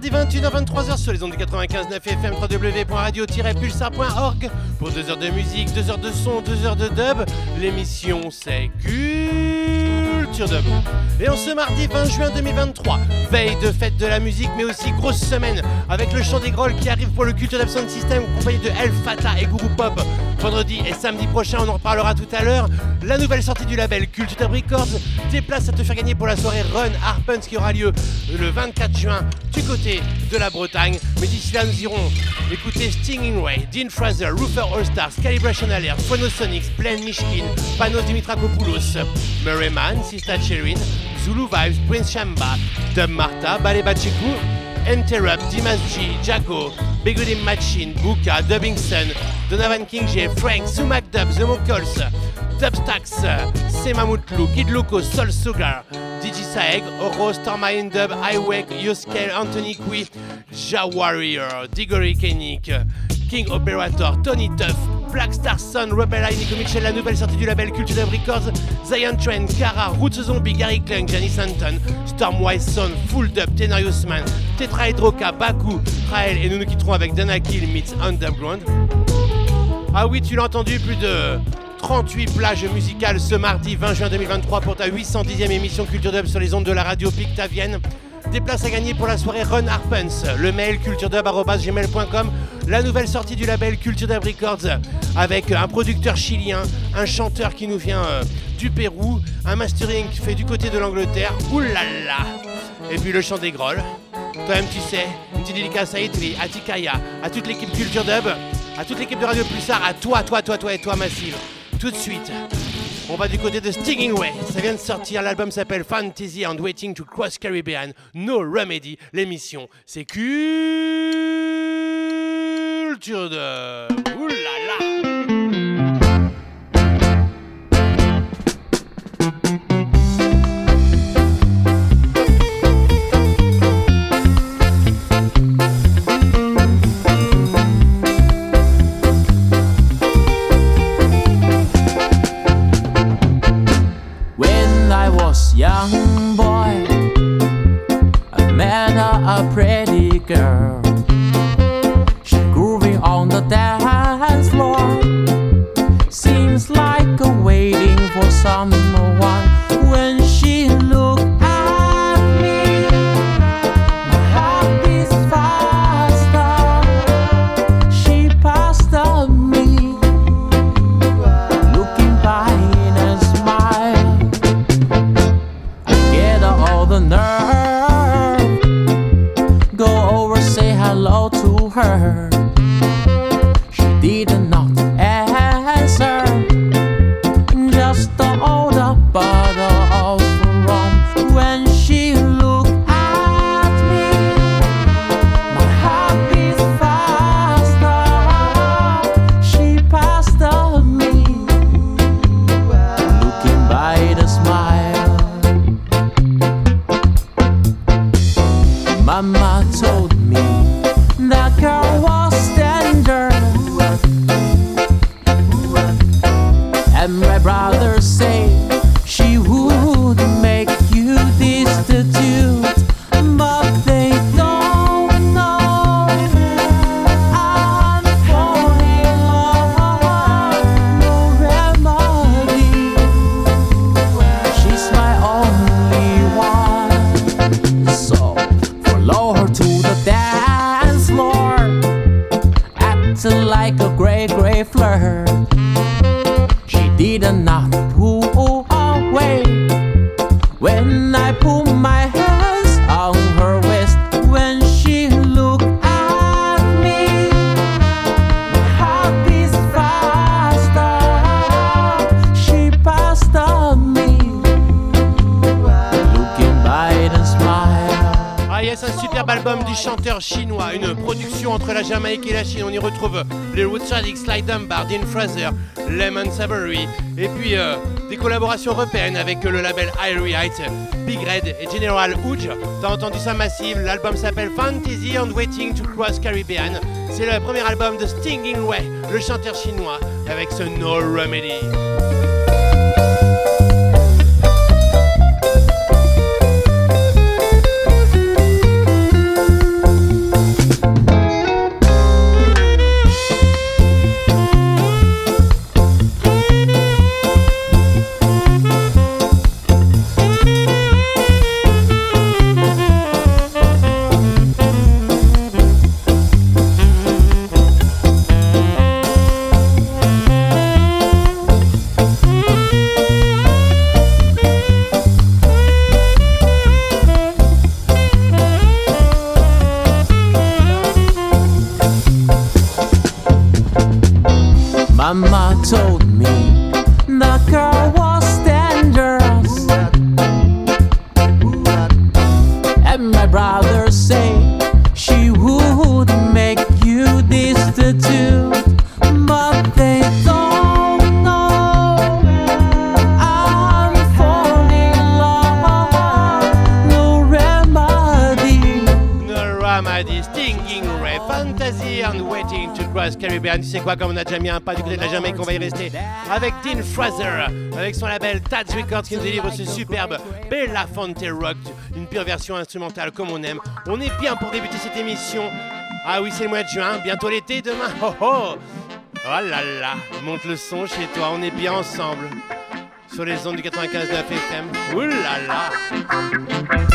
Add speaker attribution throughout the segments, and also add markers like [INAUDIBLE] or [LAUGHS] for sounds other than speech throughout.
Speaker 1: les mardis 21h-23h sur les ondes du 95.9 FM www.radio-pulsar.org pour 2 heures de musique, 2 heures de son, 2 heures de dub. L'émission c'est Culture Dub. Et en ce mardi 20 juin 2023, veille de fête de la musique mais aussi grosse semaine avec le chant des grolls qui arrive pour le Culture Dub System accompagné de El Fata et Guru Pop. Vendredi et samedi prochain, on en reparlera tout à l'heure. La nouvelle sortie du label Culture Records, des places à te faire gagner pour la soirée Run Harpens qui aura lieu le 24 juin du côté de la Bretagne. Mais d'ici là, nous irons écouter Stinging Way, Dean Fraser, Roofer All Stars, Calibration Alert, Phonosonics, Plain Mishkin, Panos Dimitrakopoulos, Murray Man, Sista Cherin, Zulu Vibes, Prince Shamba, Dub Marta, Baleba Chiku, Interrupt, Dimas G, Jaco, Begodim Machine, Buka, Dubbingson, Donovan King J, Frank, Sumac Dub, The Mokols, Dubstax, Sema Mutlu, Kid Loco, Sol Sugar, DJ Saeg, Oro, Stormine Dub, Highway, Yoskel, Anthony Kui, Ja Warrior, Digory Kenik, King Operator, Tony Tuff, Black Star Sun, Rebel Eye, Nico Mitchell, la nouvelle sortie du label Culture Dub Records, Zion Trend, Kara, Roots Zombie, Gary Klung, Janice Anton, Stormwise Son, Full Dub, Tenarius Man, Tetra Hydroka, Baku, Rael et nous nous quitterons avec Dana Kill meets Underground. Ah oui, tu l'as entendu, plus de 38 plages musicales ce mardi 20 juin 2023 pour ta 810e émission Culture Dub sur les ondes de la radio Pictavienne. Des places à gagner pour la soirée Run Harpens. Le mail culturedub.gmail.com. La nouvelle sortie du label Culture Dub Records avec un producteur chilien, un chanteur qui nous vient euh, du Pérou, un mastering fait du côté de l'Angleterre. Oulala Et puis le chant des grolls. Toi-même tu sais, une petite dédicace à Itri, à Tikaya, à toute l'équipe Culture Dub, à toute l'équipe de Radio Pulsar, à toi, toi, toi, toi et toi Massive. Tout de suite, on va du côté de Stinging Way. Ça vient de sortir, l'album s'appelle Fantasy and Waiting to Cross Caribbean. No Remedy. L'émission, c'est Culture de.
Speaker 2: Young boy, I met a, a pretty girl. She grooving on the dance floor. Seems like a waiting for someone Mama told me that girl
Speaker 1: Sly Fraser, Lemon Savory, et puis euh, des collaborations européennes avec le label Irie Heights, Big Red et General Hooge. T'as entendu ça massive, l'album s'appelle Fantasy and Waiting to Cross Caribbean. C'est le premier album de Stinging Way, le chanteur chinois, avec ce No Remedy. Un pas du côté de la Jamaïque, on va y rester avec Dean Fraser, avec son label Tats Records qui nous délivre ce superbe Bella Fonte Rock, une pure version instrumentale comme on aime. On est bien pour débuter cette émission. Ah oui, c'est le mois de juin, bientôt l'été, demain. Oh oh Oh là là, monte le son chez toi, on est bien ensemble. Sur les ondes du 95 de FM. Ouh là là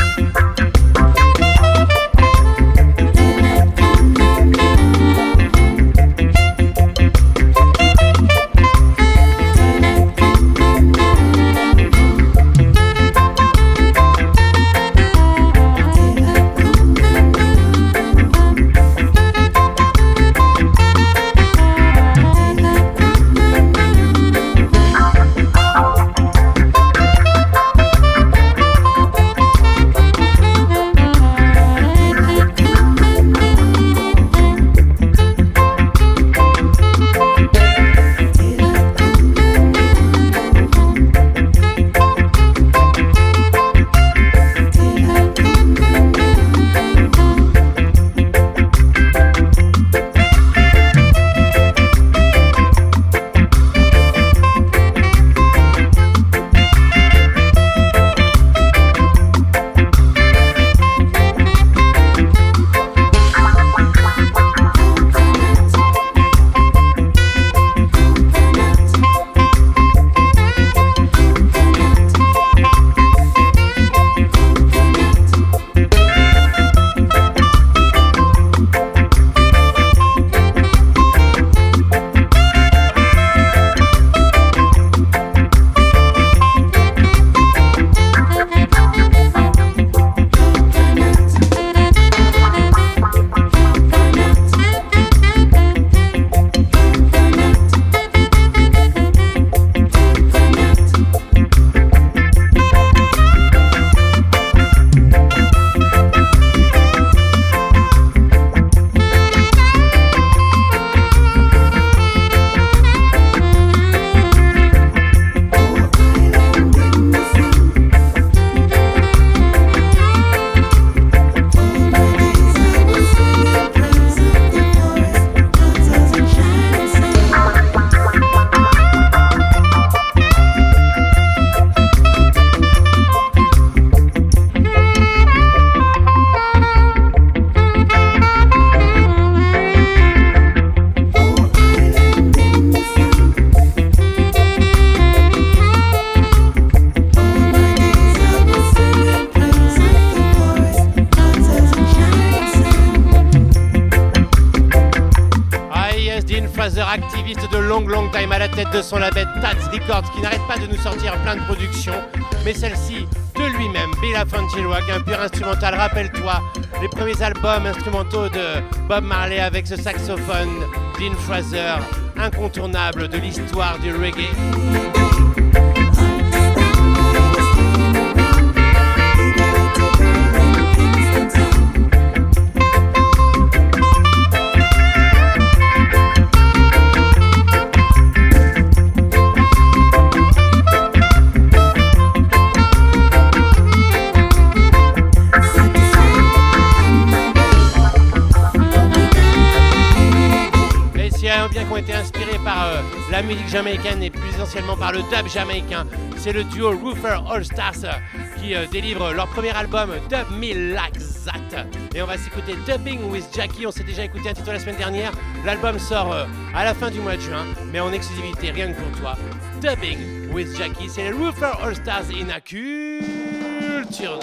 Speaker 1: albums instrumentaux de Bob Marley avec ce saxophone, Dean Fraser, incontournable de l'histoire du reggae. La musique jamaïcaine et plus essentiellement par le dub jamaïcain, c'est le duo Roofer All Stars qui euh, délivre leur premier album Dub Me. Et on va s'écouter Dubbing with Jackie. On s'est déjà écouté un titre la semaine dernière. L'album sort euh, à la fin du mois de juin, mais en exclusivité rien que pour toi. Dubbing with Jackie, c'est les Roofer All Stars in a culture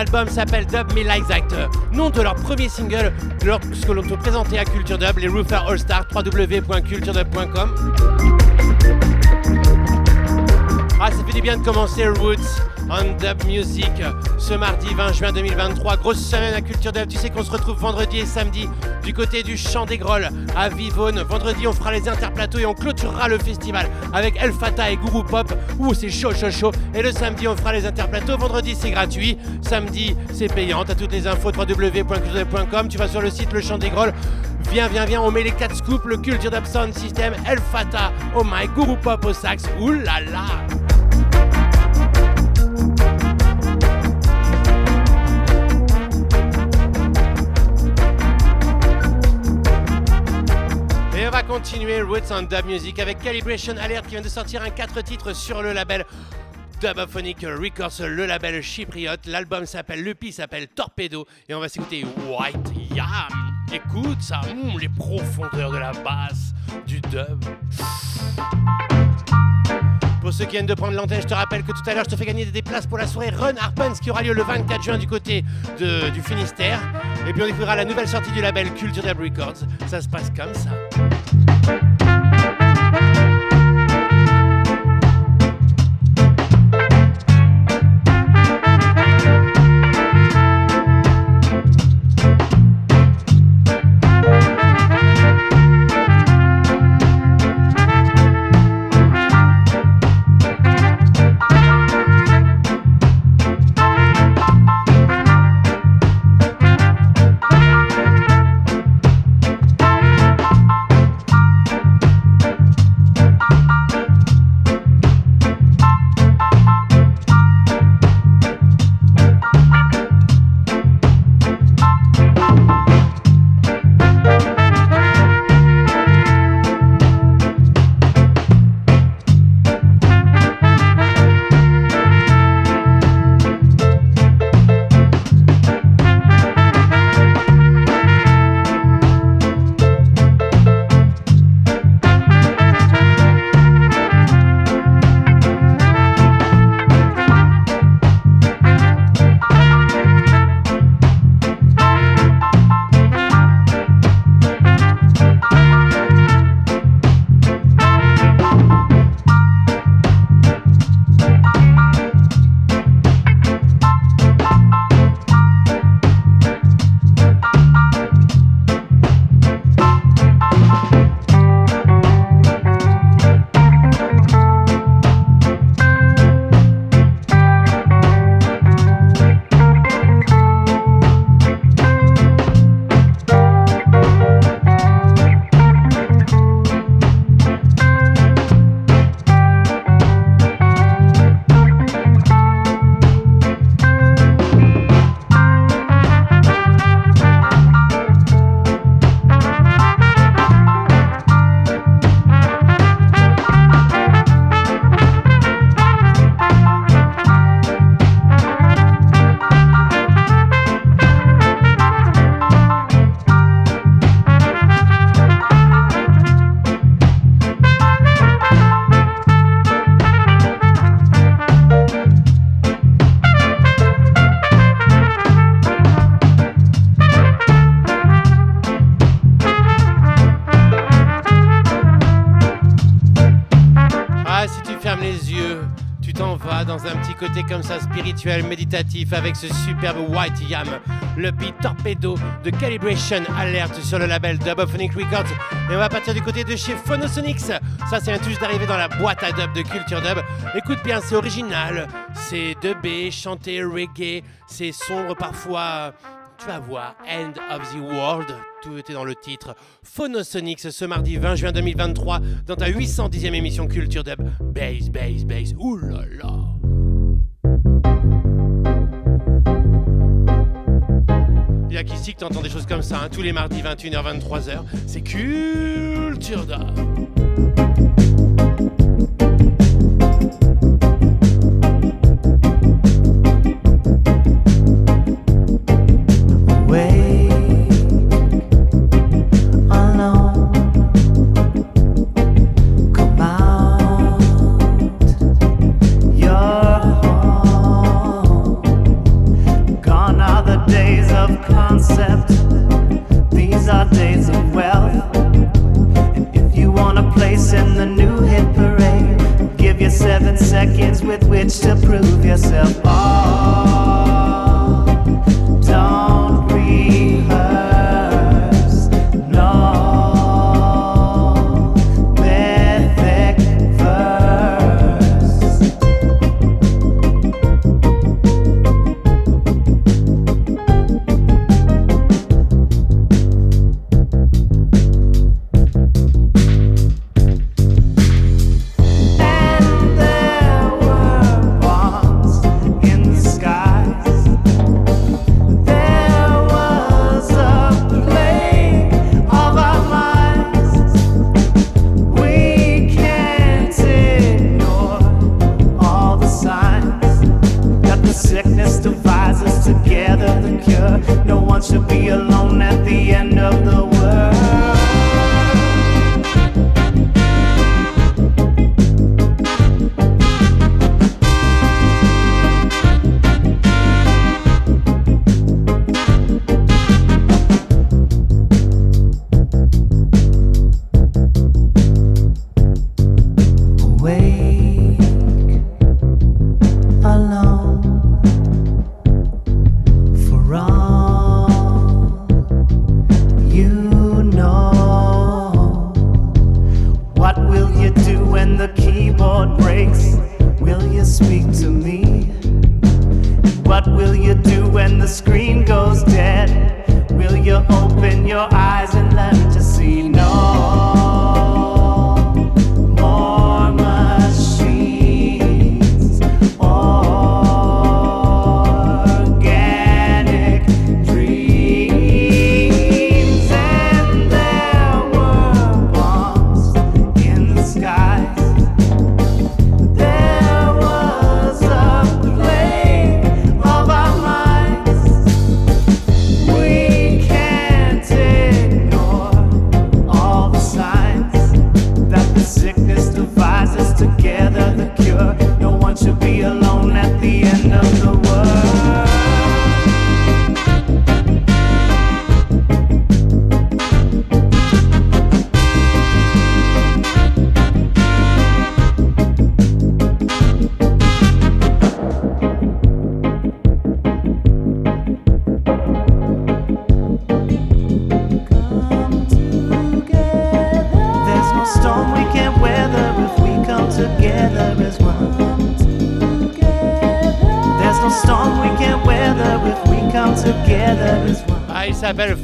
Speaker 1: L'album s'appelle Dub Me Like That, nom de leur premier single lorsque l'on te présentait à Culture Dub, les Roofer All Stars, www.culturedub.com. Ah, ça fait du bien de commencer Roots on Dub Music ce mardi 20 juin 2023. Grosse semaine à Culture Dub. Tu sais qu'on se retrouve vendredi et samedi du côté du Champ des Grolles à Vivonne. Vendredi, on fera les interplateaux et on clôturera le festival avec El Fata et Guru Pop. Ouh, c'est chaud, chaud, chaud. Et le samedi, on fera les interplateaux. Vendredi, c'est gratuit. Samedi, c'est payant. T'as toutes les infos www.culturedub.com. Tu vas sur le site Le Champ des Grolles. Viens, viens, viens, on met les 4 scoops, le Culture Sound System, El Fata, oh my, Guru Pop au sax, ouh là là continuer Roots on Dub Music avec Calibration Alert qui vient de sortir un 4 titres sur le label Dubophonic Records, le label chypriote. L'album s'appelle, le s'appelle Torpedo et on va s'écouter White Yam. Écoute ça, hum, les profondeurs de la basse, du dub. Pour ceux qui viennent de prendre l'antenne, je te rappelle que tout à l'heure, je te fais gagner des places pour la soirée Run Harpens qui aura lieu le 24 juin du côté du Finistère. Et puis on découvrira la nouvelle sortie du label Culture Dub Records. Ça se passe comme ça. Comme ça spirituel, méditatif avec ce superbe White Yam, le beat torpedo de Calibration Alert sur le label Dubophonic Records. Et on va partir du côté de chez Phonosonics. Ça, c'est un touche d'arriver dans la boîte à dub de Culture Dub. Écoute bien, c'est original, c'est dubé, chanté reggae, c'est sombre parfois. Tu vas voir, End of the World, tout était dans le titre. Phonosonics ce mardi 20 juin 2023 dans ta 810e émission Culture Dub. Bass, bass, bass, oulala. Il y t'entends des choses comme ça, hein, tous les mardis 21h, 23h. C'est Culture d'art.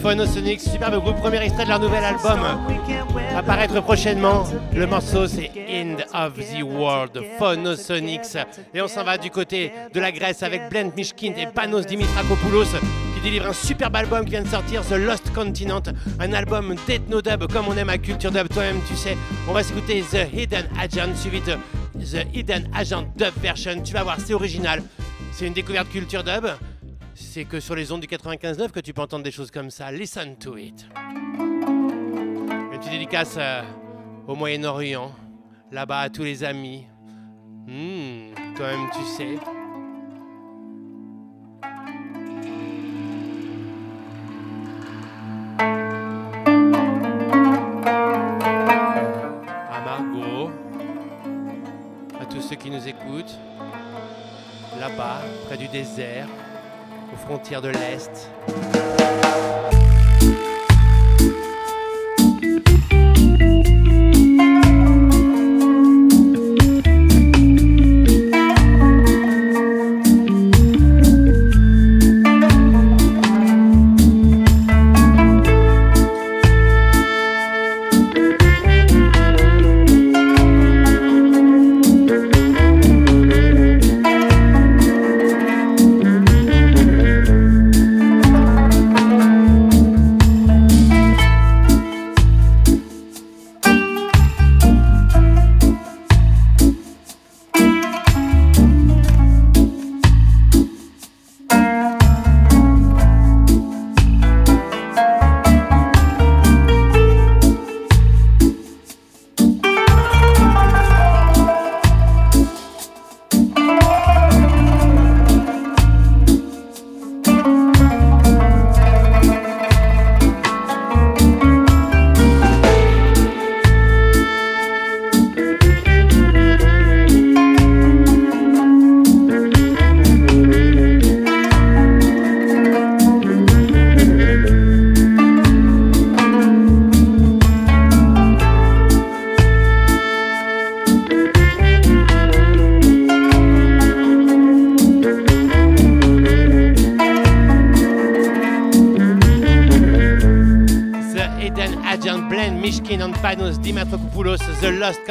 Speaker 1: Phonosonics, superbe groupe, premier extrait de leur nouvel album. À paraître prochainement. Le morceau c'est End of the World, Phonosonics. Et on s'en va du côté de la Grèce avec Blend Mishkin et Panos Dimitrakopoulos qui délivre un superbe album qui vient de sortir, The Lost Continent, un album d'ethno-dub comme on aime à Culture Dub, toi-même tu sais. On va s'écouter The Hidden Agent suivi de The Hidden Agent Dub Version. Tu vas voir, c'est original. C'est une découverte Culture Dub. C'est que sur les ondes du 95.9 que tu peux entendre des choses comme ça. Listen to it. Une petite dédicace euh, au Moyen-Orient, là-bas à tous les amis. Hmm, toi-même tu sais. À Margot, à tous ceux qui nous écoutent, là-bas, près du désert, aux frontières de l'Est.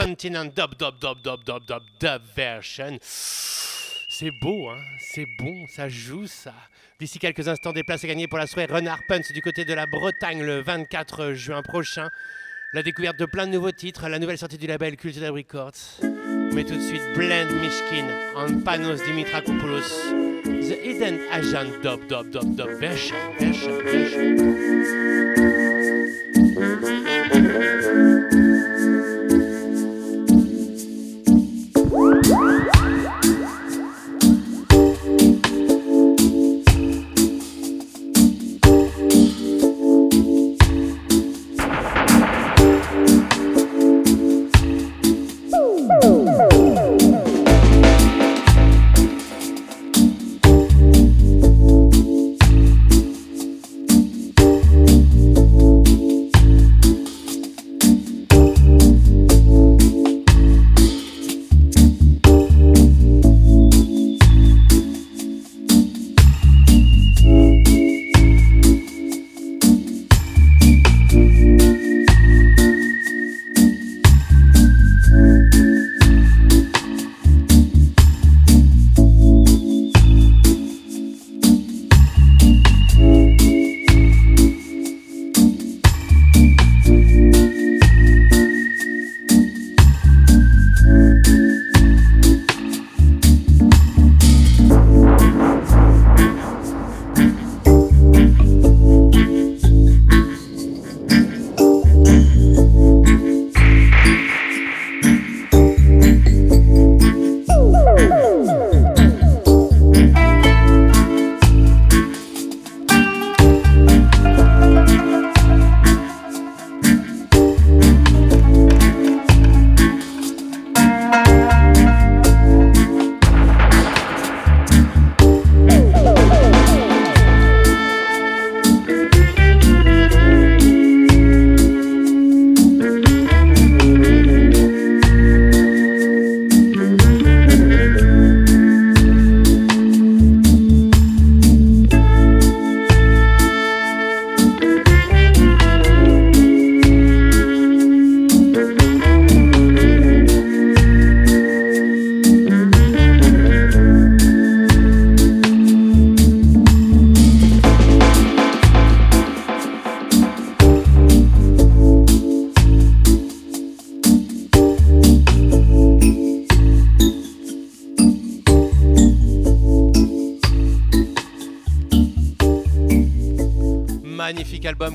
Speaker 1: Continent, dub, dub, dub, dub, dub, dub, version. C'est beau, hein C'est bon, ça joue, ça. D'ici quelques instants, des places à gagner pour la soirée Renard Punch du côté de la Bretagne le 24 juin prochain. La découverte de plein de nouveaux titres, la nouvelle sortie du label Cultural Records. Mais tout de suite, Blend Mishkin and Panos Dimitrakopoulos, The Hidden Agent Dub Dub Dub Dub version, version, version.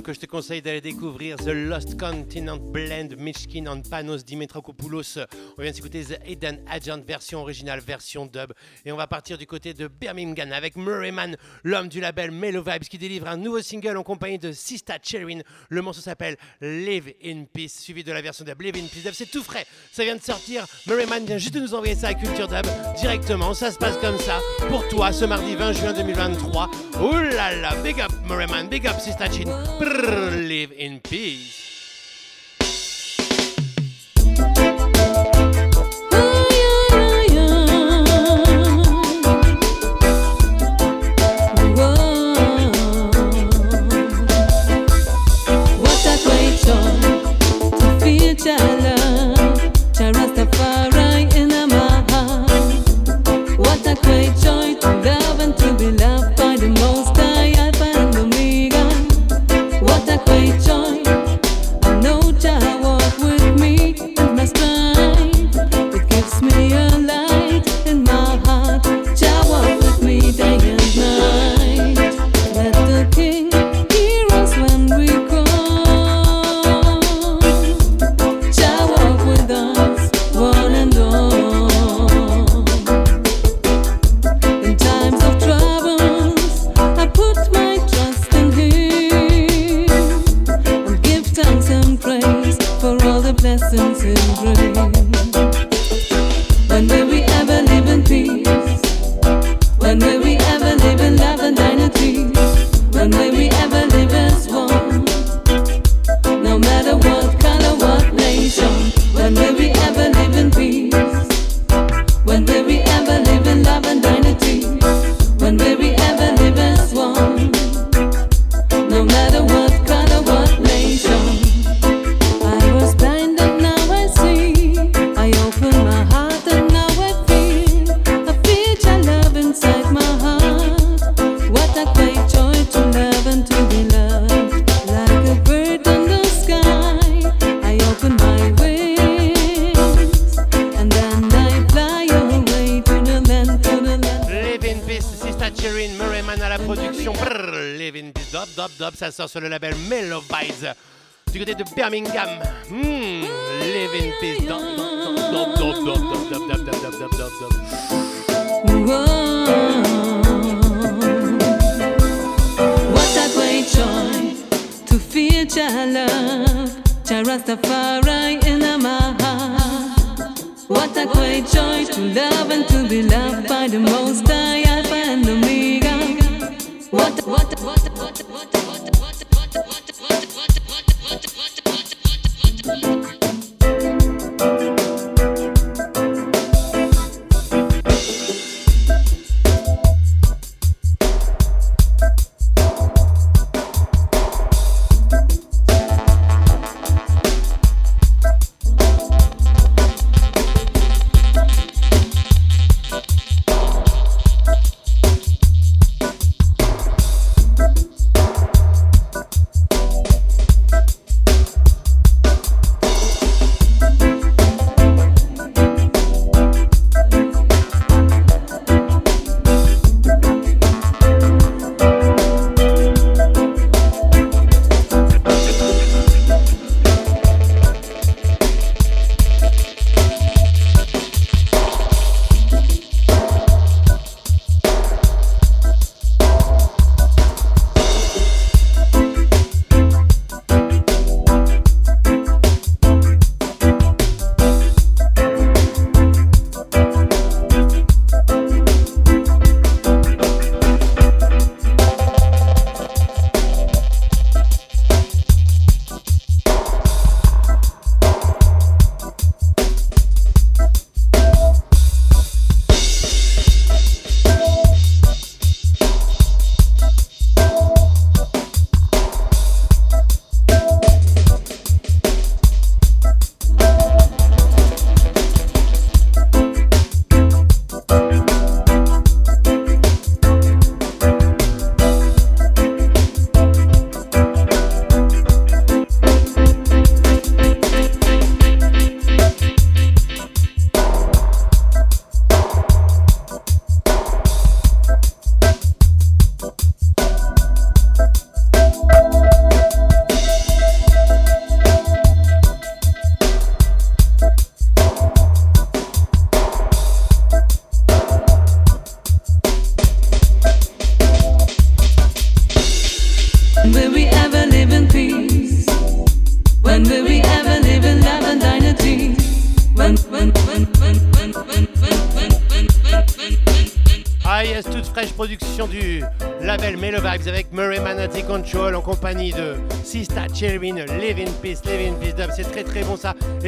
Speaker 1: Que je te conseille d'aller découvrir The Lost Continent Blend, Mishkin and Panos Dimitrakopoulos. On vient de s'écouter The Hidden Agent, version originale, version dub. Et on va partir du côté de Birmingham avec Murray Mann, l'homme du label Mellow Vibes, qui délivre un nouveau single en compagnie de Sista Cherin. Le morceau s'appelle Live in Peace, suivi de la version dub Live in Peace. C'est tout frais, ça vient de sortir. Murray Mann vient juste de nous envoyer ça à Culture Dub directement. Ça se passe comme ça pour toi ce mardi 20 juin 2023. Ouh là là, big up Murray Mann, big up Sista Chin. Live in peace. ça sort sur le label Mellow Vibes du côté de Birmingham. Mmh, Living Peace.
Speaker 3: What a great joy to feel your love,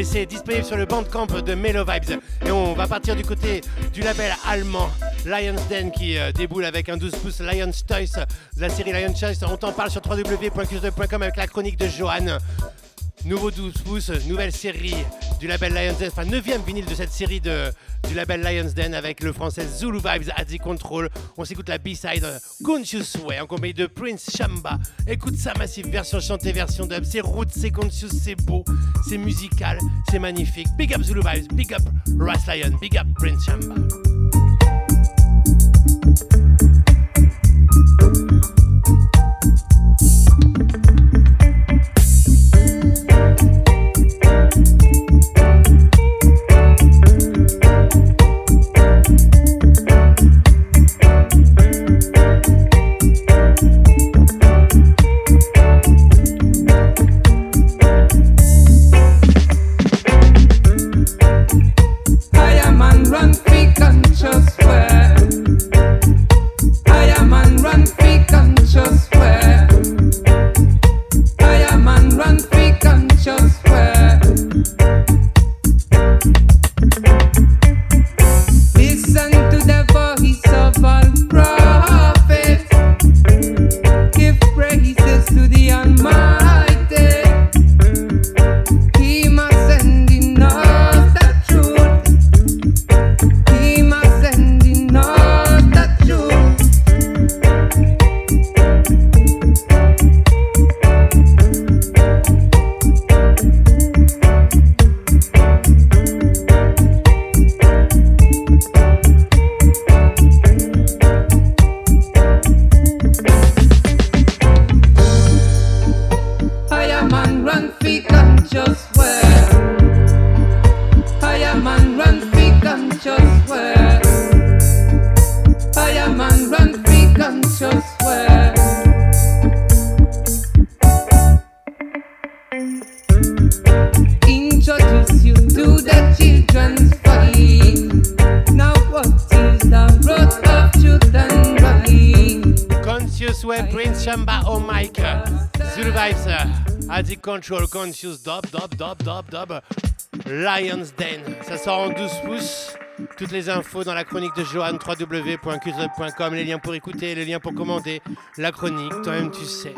Speaker 1: et c'est disponible sur le bandcamp de Mellow Vibes. Et on va partir du côté du label allemand Lions Den qui euh, déboule avec un 12 pouces Lions Toys de la série Lions Toys. On t'en parle sur www.cuse2.com avec la chronique de Johan. Nouveau 12 pouces, nouvelle série du label Lions Den, enfin 9 vinyle de cette série du label Lions Den avec le français Zulu Vibes at the Control. On s'écoute la B-side Conscious Way en compagnie de Prince Shamba. Écoute ça, massive version chantée, version dub. C'est root, c'est conscious, c'est beau, c'est musical, c'est magnifique. Big up Zulu Vibes, big up Ras Lion, big up Prince Shamba. Control, Conscious Dub, Dub, Dub, Dub, Dub, Lion's Den. Ça sort en 12 pouces. Toutes les infos dans la chronique de Johan, www.qzub.com, les liens pour écouter, les liens pour commander la chronique, toi-même tu sais.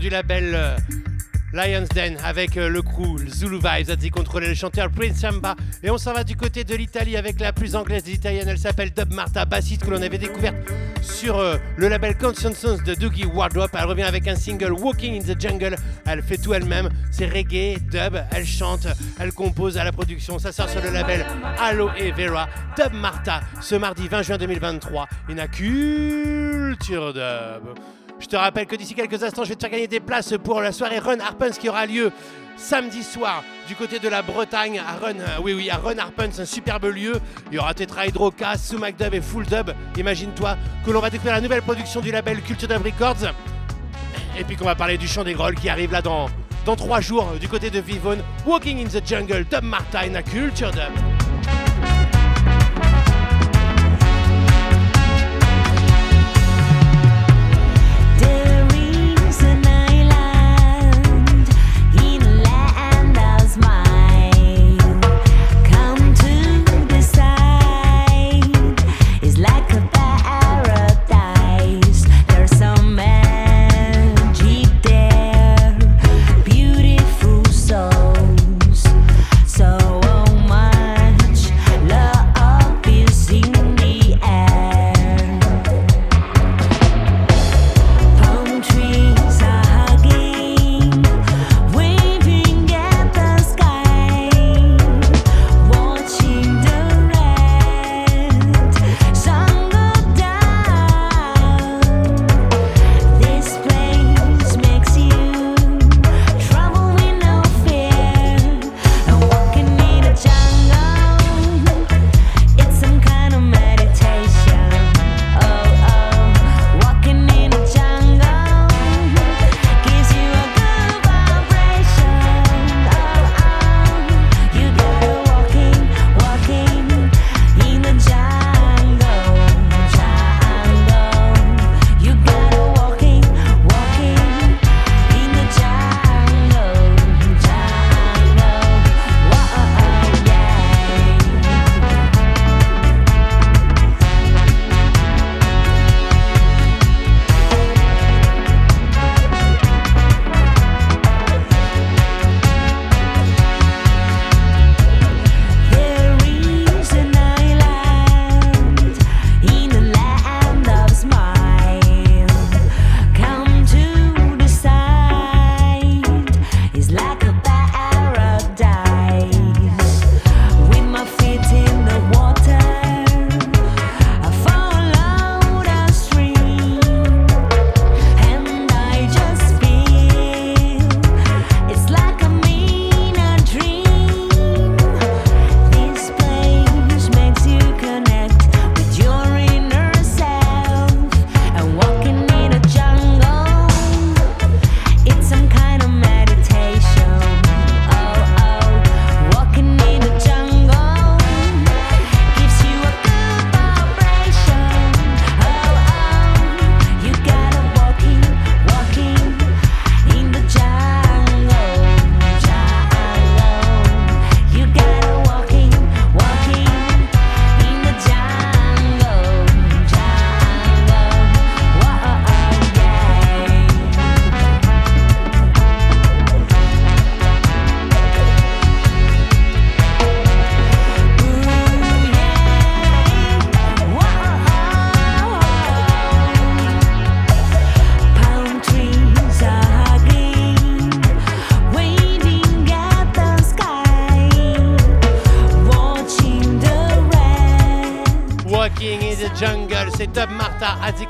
Speaker 1: Du label euh, Lions Den avec euh, le crew Zulu Vibes, a dit contrôler le chanteur Prince Samba. Et on s'en va du côté de l'Italie avec la plus anglaise des italiennes. Elle s'appelle Dub Marta, bassiste que l'on avait découverte sur euh, le label Conscience de Doogie Wardrop. Elle revient avec un single Walking in the Jungle. Elle fait tout elle-même. C'est reggae, dub, elle chante, elle compose à la production. Ça sort sur le label Aloe Vera. Dub Marta, ce mardi 20 juin 2023. Une culture dub. Je te rappelle que d'ici quelques instants, je vais te faire gagner des places pour la soirée Run Harpens qui aura lieu samedi soir du côté de la Bretagne à Run. Euh, à Run Harpens, un superbe lieu. Il y aura Tetra Hydro, Sous McDub et Full Dub. Imagine-toi que l'on va découvrir la nouvelle production du label Culture Dub Records. Et puis qu'on va parler du chant des grolls qui arrive là dans, dans trois jours du côté de Vivonne. Walking in the Jungle, Dub Martin à Culture Dub.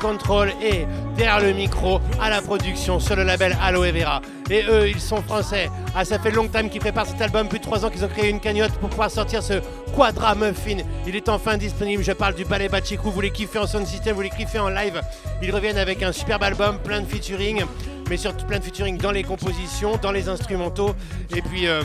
Speaker 1: Control et derrière le micro à la production sur le label Aloe Vera. Et eux, ils sont français. Ah, ça fait long time qu'ils préparent cet album, plus de 3 ans qu'ils ont créé une cagnotte pour pouvoir sortir ce Quadra Muffin. Il est enfin disponible, je parle du Ballet Bachikou, vous les kiffez en sound system, vous les kiffez en live. Ils reviennent avec un superbe album, plein de featuring, mais surtout plein de featuring dans les compositions, dans les instrumentaux. Et puis... euh,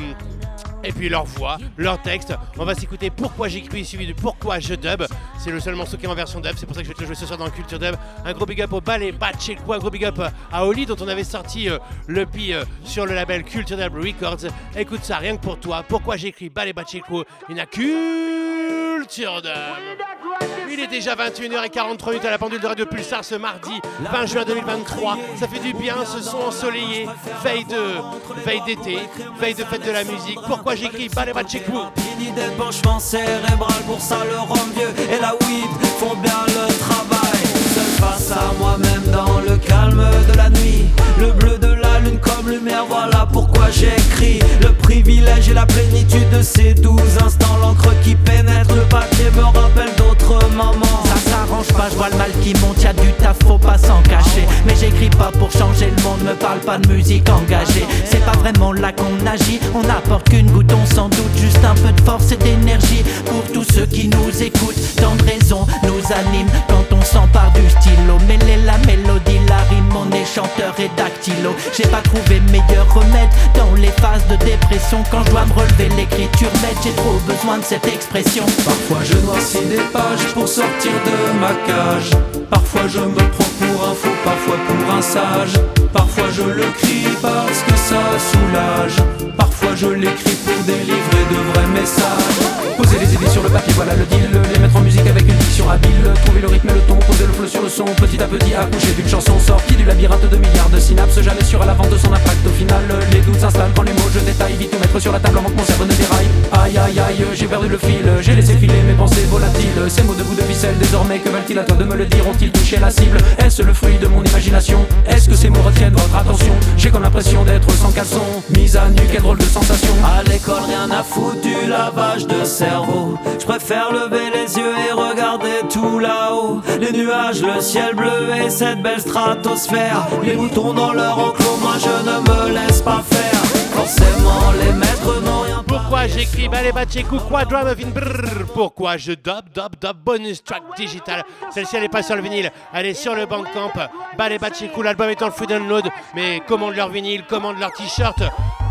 Speaker 1: et puis leur voix, leur texte. On va s'écouter Pourquoi j'écris suivi de Pourquoi je dub. C'est le seul morceau qui est en version dub, c'est pour ça que je vais te le jouer ce soir dans Culture Dub. Un gros big up au ballet Bacheco, un gros big up à Oli dont on avait sorti euh, le pi euh, sur le label Culture Dub Records. Écoute ça rien que pour toi. Pourquoi j'écris ballet Bacheco Il n'a Culture Dub. Il est déjà 21h43 minutes à la pendule de Radio Pulsar ce mardi 20 juin 2023. Ça fait du bien, ce son ensoleillé, veille de veille d'été, veille de fête de la musique. Pourquoi j'écris Ballet
Speaker 4: la font bien le travail. Seul face à moi-même dans le calme de la nuit, le bleu de la lune comme lumière, voilà pourquoi j'écris. Le privilège et la plénitude de ces douze instants, l'encre qui pénètre le papier me rappelle d'autres moments.
Speaker 2: Pas, je vois le mal qui monte, y'a du taf, faut pas s'en cacher. Mais j'écris pas pour changer le monde, me parle pas de musique engagée. C'est pas vraiment là qu'on agit, on n'apporte qu'une goutte, on sans doute juste un peu de force et d'énergie pour tous ceux qui nous écoutent. Tant de raisons nous animent quand on s'empare du stylo. Mêler la mélodie, la rime, on est chanteur et dactylo. J'ai pas trouvé meilleur remède dans les phases de dépression. Quand je dois me relever, l'écriture m'aide, j'ai trop besoin de cette expression.
Speaker 4: Parfois je noircis des pages pour sortir de ma cage. Parfois je me prends pour un fou, parfois pour un sage. Parfois je le crie parce que ça soulage. Parfois je l'écris pour délivrer de vrais messages. Poser les idées sur le papier, voilà le deal. Les mettre en musique avec une diction habile. Trouver le rythme et le ton, poser le flow sur le son. Petit à petit accoucher d'une chanson sortie du labyrinthe de milliards de synapses. Jamais sûr à l'avant de son impact. Au final, les doutes s'installent quand les mots je détaille. Vite mettre sur la table avant que mon cerveau ne déraille. Aïe aïe aïe, j'ai perdu le fil. J'ai laissé filer mes pensées volatiles. Ces mots de bout de ficelle désormais, que valent-ils à toi de me le dire Ont-ils touché la cible? Est-ce le fruit de mon imagination? Est-ce que ces mots retiennent votre attention? J'ai comme l'impression d'être sans caleçon. Mise à nu, quelle drôle de sensation. À l'école, rien à foutre du lavage de cerveau. Je préfère lever les yeux et regarder tout là-haut. Les nuages, le ciel bleu et cette belle stratosphère. Les boutons dans leur enclos, moi je ne me laisse pas faire. Forcément, les maîtres
Speaker 1: Pourquoi j'écris Ballet Bachekou Quadra Muffin brrr. Pourquoi je dub dub dub bonus track digital Celle-ci elle est pas sur le vinyle, elle est sur le Bandcamp. Ballet Bachekou, l'album est en free download, mais commande leur vinyle, commande leur t-shirt.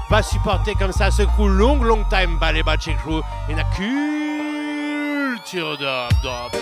Speaker 1: Va supporter comme ça ce crew long long time Ballet Bachekou. Il a culture dub dub.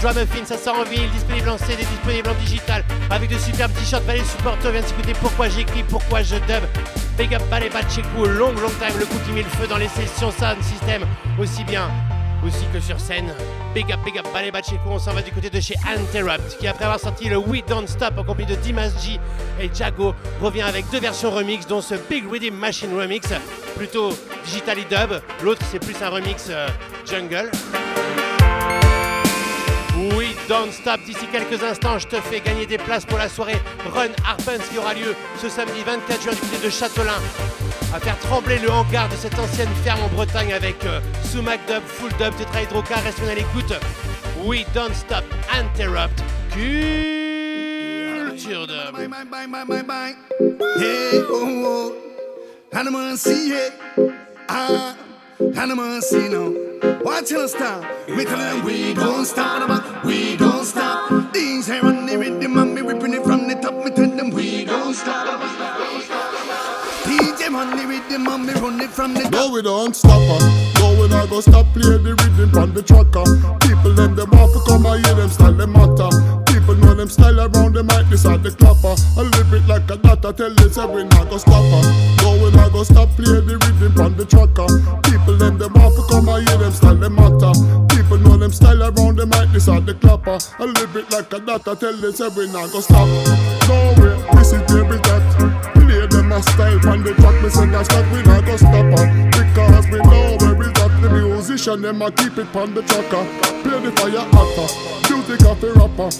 Speaker 1: Quadramuffin, ça sort en ville, disponible en CD, disponible en digital, avec de superbes t-shirts Ballet Supporter, vient d'écouter Pourquoi j'écris, Pourquoi je dub. Big up Ballet Bachekou, long long time, le coup qui met le feu dans les sessions sound system, aussi bien aussi que sur scène. Big up, big up, Ballet Bachekou, on s'en va du côté de chez Interrupt, qui après avoir sorti le We Don't Stop en compagnie de Dimas G et Jago, revient avec deux versions remix, dont ce Big Rhythm Machine Remix, plutôt digitally dub, l'autre c'est plus un remix euh, jungle. Don't Stop, d'ici quelques instants, je te fais gagner des places pour la soirée Run Harpens qui aura lieu ce samedi 24 juin du côté de Châtelain à faire trembler le hangar de cette ancienne ferme en Bretagne avec euh, Sumac Dub, Full Dub, Tetra Hydrocar, restez à l'écoute. We don't stop, interrupt, culture dub.
Speaker 5: Hey, oh, oh. Animal see, hey. Ah, animal see now. Watch your stop. We tell them we don't stop. We don't stop. These here on the rhythm and me ripping it from the top. Me tell them we don't stop. DJ on the rhythm and me run it from the.
Speaker 6: No, we don't stop her. No, we not go stop play the rhythm on the tracker. People them them want to come and hear them style them matter. People know them style around the mic, this are the clapper. I live it like a data, tell you every not go stop her. No, we not go stop play the rhythm on the tracker. People them them to come and hear them style them matter. People know them style around the mic, this are the clapper. I live it like a data, tell you every not go stop. No way, this is we got. Play them a style on the track, me say that's that we not go stop her. Because we know where we got the musician, them a keep it on the tracker. Play the fire hotter, music of a rapper,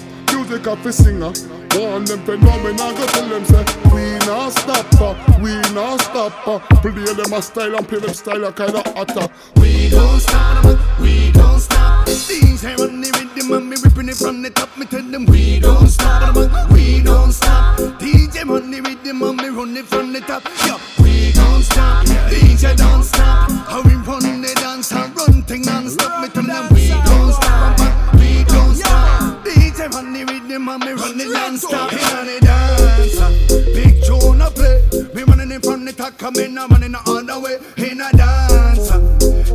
Speaker 6: of a singer. One them phenomena, go tell them say we not stop we not stop. Play them a style and play them style a kinda hotter.
Speaker 5: We don't stop, we don't stop. These here on the rhythm and me ripping it from the top. Me tell them we don't stop, we don't stop. DJ on the rhythm and me run it from the top. Yo, we don't stop, DJ don't stop. How we run the dance and run thing non-stop. Me tell them we don't stop, we don't stop. DJ on the rhythm and me run it non-stop. In the dance, big tune a play. Me running it from the top, coming a man in the other way. In a dance,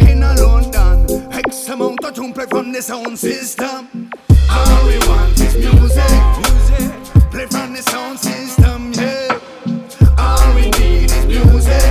Speaker 5: in a London, X amount of tune play from the sound system. All we want is music, music. Play from the sound system, yeah. All we need is music.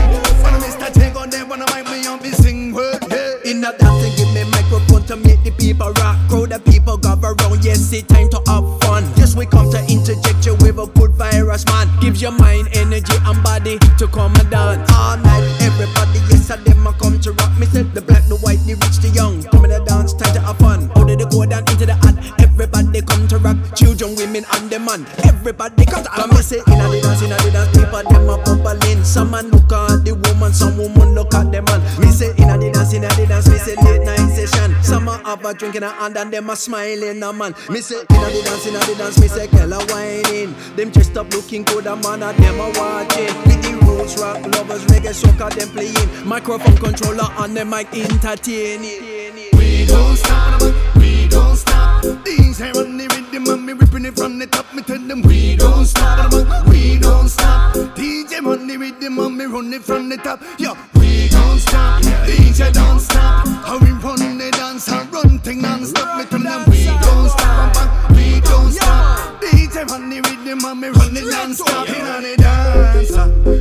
Speaker 5: Wanna Mr. Take on them, wanna mic me on me sing word, yeah.
Speaker 7: In a dance and give me microphone to make the people rock. Crowd the people round, yes, it's time to have fun. Yes, we come to interject you with a good virus, man. Gives your mind energy and body to come and dance. All night, everybody, yes, and them a come to rock. Me said the black, the white, the rich, the young. Come in the dance, time to have fun. Out of the go down into the ad, everybody come to rock. Children, women, and the man. Everybody come to Come me say, in the dance, in the dance, people, them a bubbling. Some man look at the woman, some woman look at the man. Me say, in the dance, in the dance, me say late night Some a have a drink in a hand and them a smiling a man. Me say in a the dance, in a the dance, me say girl a whining. Them dressed up looking good, a man and them a watching. With the roots rock lovers, reggae soca them playing. Microphone controller on the mic entertaining.
Speaker 5: We don't stop, we don't stop. These here on the rhythm and me ripping it from the top. Me tell them we don't stop, we don't stop. DJ on the rhythm and me run it from the top. Yo, we don't stop, DJ don't stop. How we run the dance and run thing non-stop. Me tell them we don't stop, we don't stop. DJ on the rhythm and me run it non-stop. In on the dance,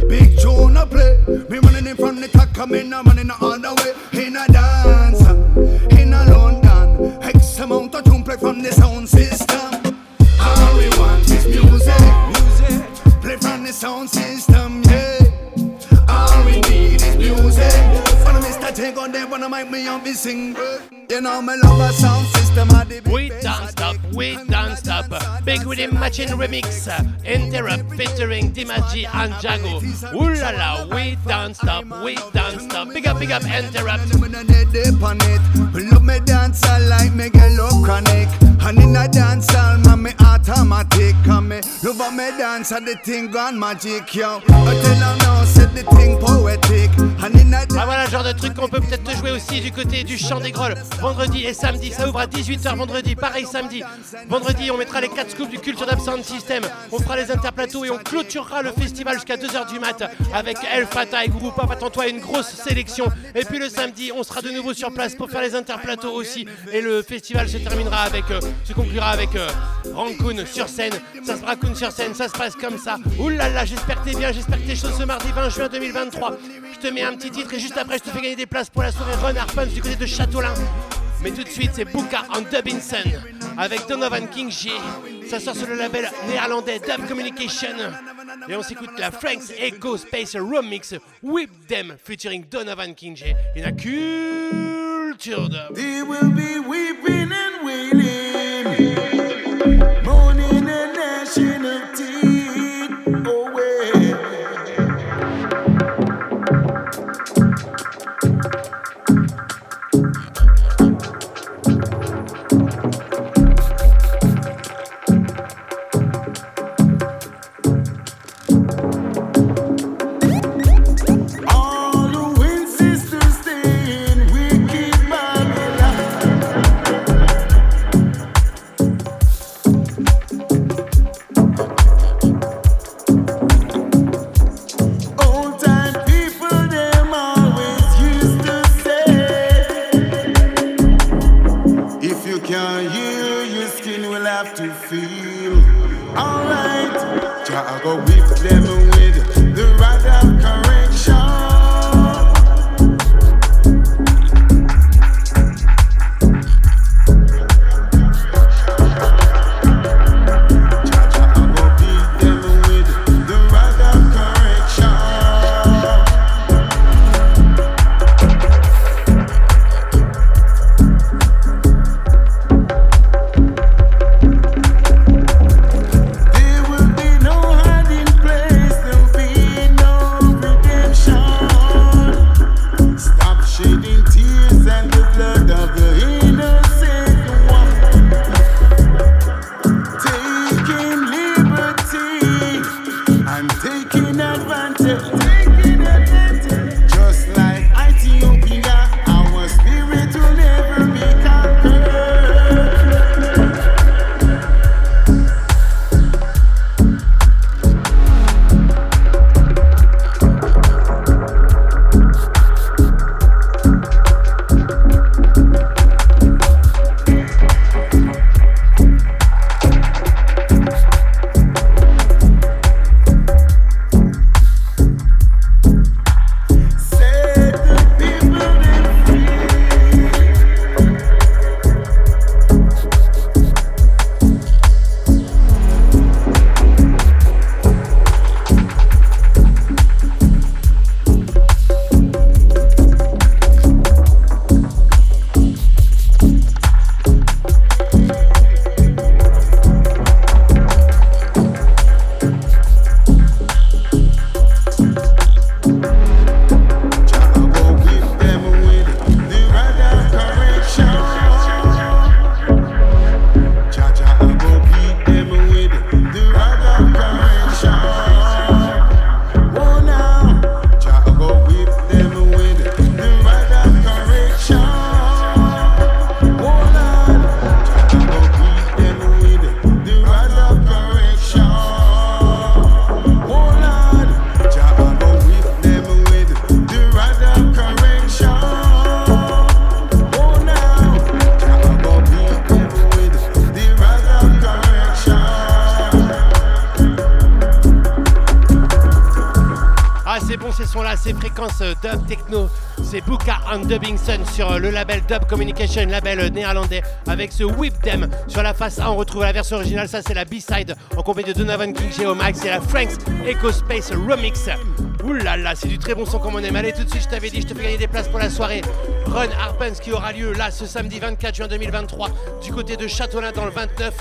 Speaker 5: big tune a play. Me running it from the top, coming a man in the way.
Speaker 1: Machine Remix, Interrupt featuring Dimaji and Jago. Ooh la la, we don't stop, we don't stop. Big up, big up, Interrupt.
Speaker 5: It. Me dance all like me get low chronic. And in a dance all man me automatic. And me love how me dance and the thing gone magic yo. I tell her now say the thing poetic. And in a
Speaker 1: Ah voilà le genre de truc qu'on peut peut-être te jouer aussi du côté du Champ des Grolles vendredi et samedi. Ça ouvre à 18h vendredi, pareil samedi. Vendredi, on mettra les 4 scoops du Culture Dub Sound System. On fera les interplateaux et on clôturera le festival jusqu'à 2h du mat avec El Fata et Groupe Papa toi une grosse sélection. Et puis le samedi, on sera de nouveau sur place pour faire les interplateaux aussi. Et le festival se terminera avec, euh, se conclura avec euh, sur scène. Ça se sur scène, ça se passe comme ça. Ouh là là, j'espère que t'es bien, j'espère que t'es chaud ce mardi 20 juin 2023. Je te mets un petit titre et juste après, je te fais gagner des places pour la soirée Run Harpens du côté de Châteaulin. Mais tout de suite, c'est Buka en Dubinson avec Donovan King J. Ça sort sur le label néerlandais Dub Communication. Et on s'écoute la Frank's Echo Space Remix Whip Them featuring Donovan King J. In a culture.
Speaker 8: They be
Speaker 1: Dub Communication, label néerlandais, avec ce Whip Them. Sur la face A, on retrouve la version originale. Ça, c'est la B-side en compagnie de Donovan King Geo Max et la Franks Echo Space Remix. Ouh là là, c'est du très bon son comme on aime. Allez, tout de suite, je t'avais dit, je te fais gagner des places pour la soirée Run Harpens qui aura lieu là ce samedi 24 juin 2023 du côté de Châteaulin dans le 29.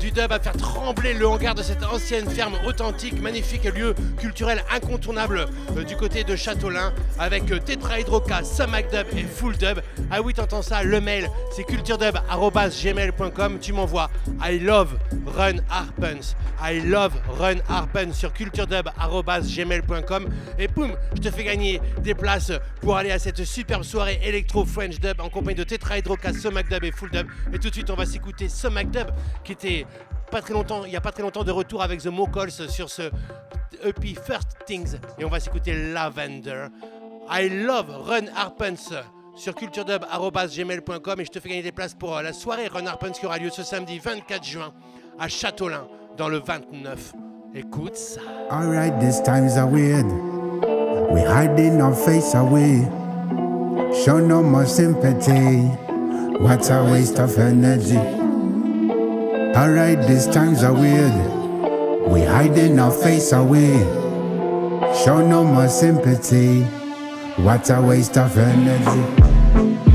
Speaker 1: Du dub à faire trembler le hangar de cette ancienne ferme authentique, magnifique lieu culturel incontournable euh, du côté de Châteaulin avec euh, Tetra Hydroca, Samac Dub et Full Dub. Ah oui, t'entends ça, le mail c'est culturedub.gmail.com. Tu m'envoies I love Run Harpens. I love Run Harpens sur culturedub.gmail.com. Et boum, je te fais gagner des places pour aller à cette superbe soirée électro French Dub en compagnie de Tetra Hydrocast, Somac Dub et Full Dub. Et tout de suite, on va s'écouter Somac Dub qui était pas très longtemps, il y a pas très longtemps de retour avec The Mocols sur ce EP First Things. Et on va s'écouter Lavender. I love Run Harpens sur culturedub.gmail.com et je te fais gagner des places pour euh, la soirée Run Harpens qui aura lieu ce samedi 24 juin à Châteaulin dans le 29. Écoute ça.
Speaker 9: Alright, these times are weird. We hiding our face away. Show no more sympathy. What a waste of energy. Alright, these times are weird. We hiding our face away. Show no more sympathy. What a waste of energy.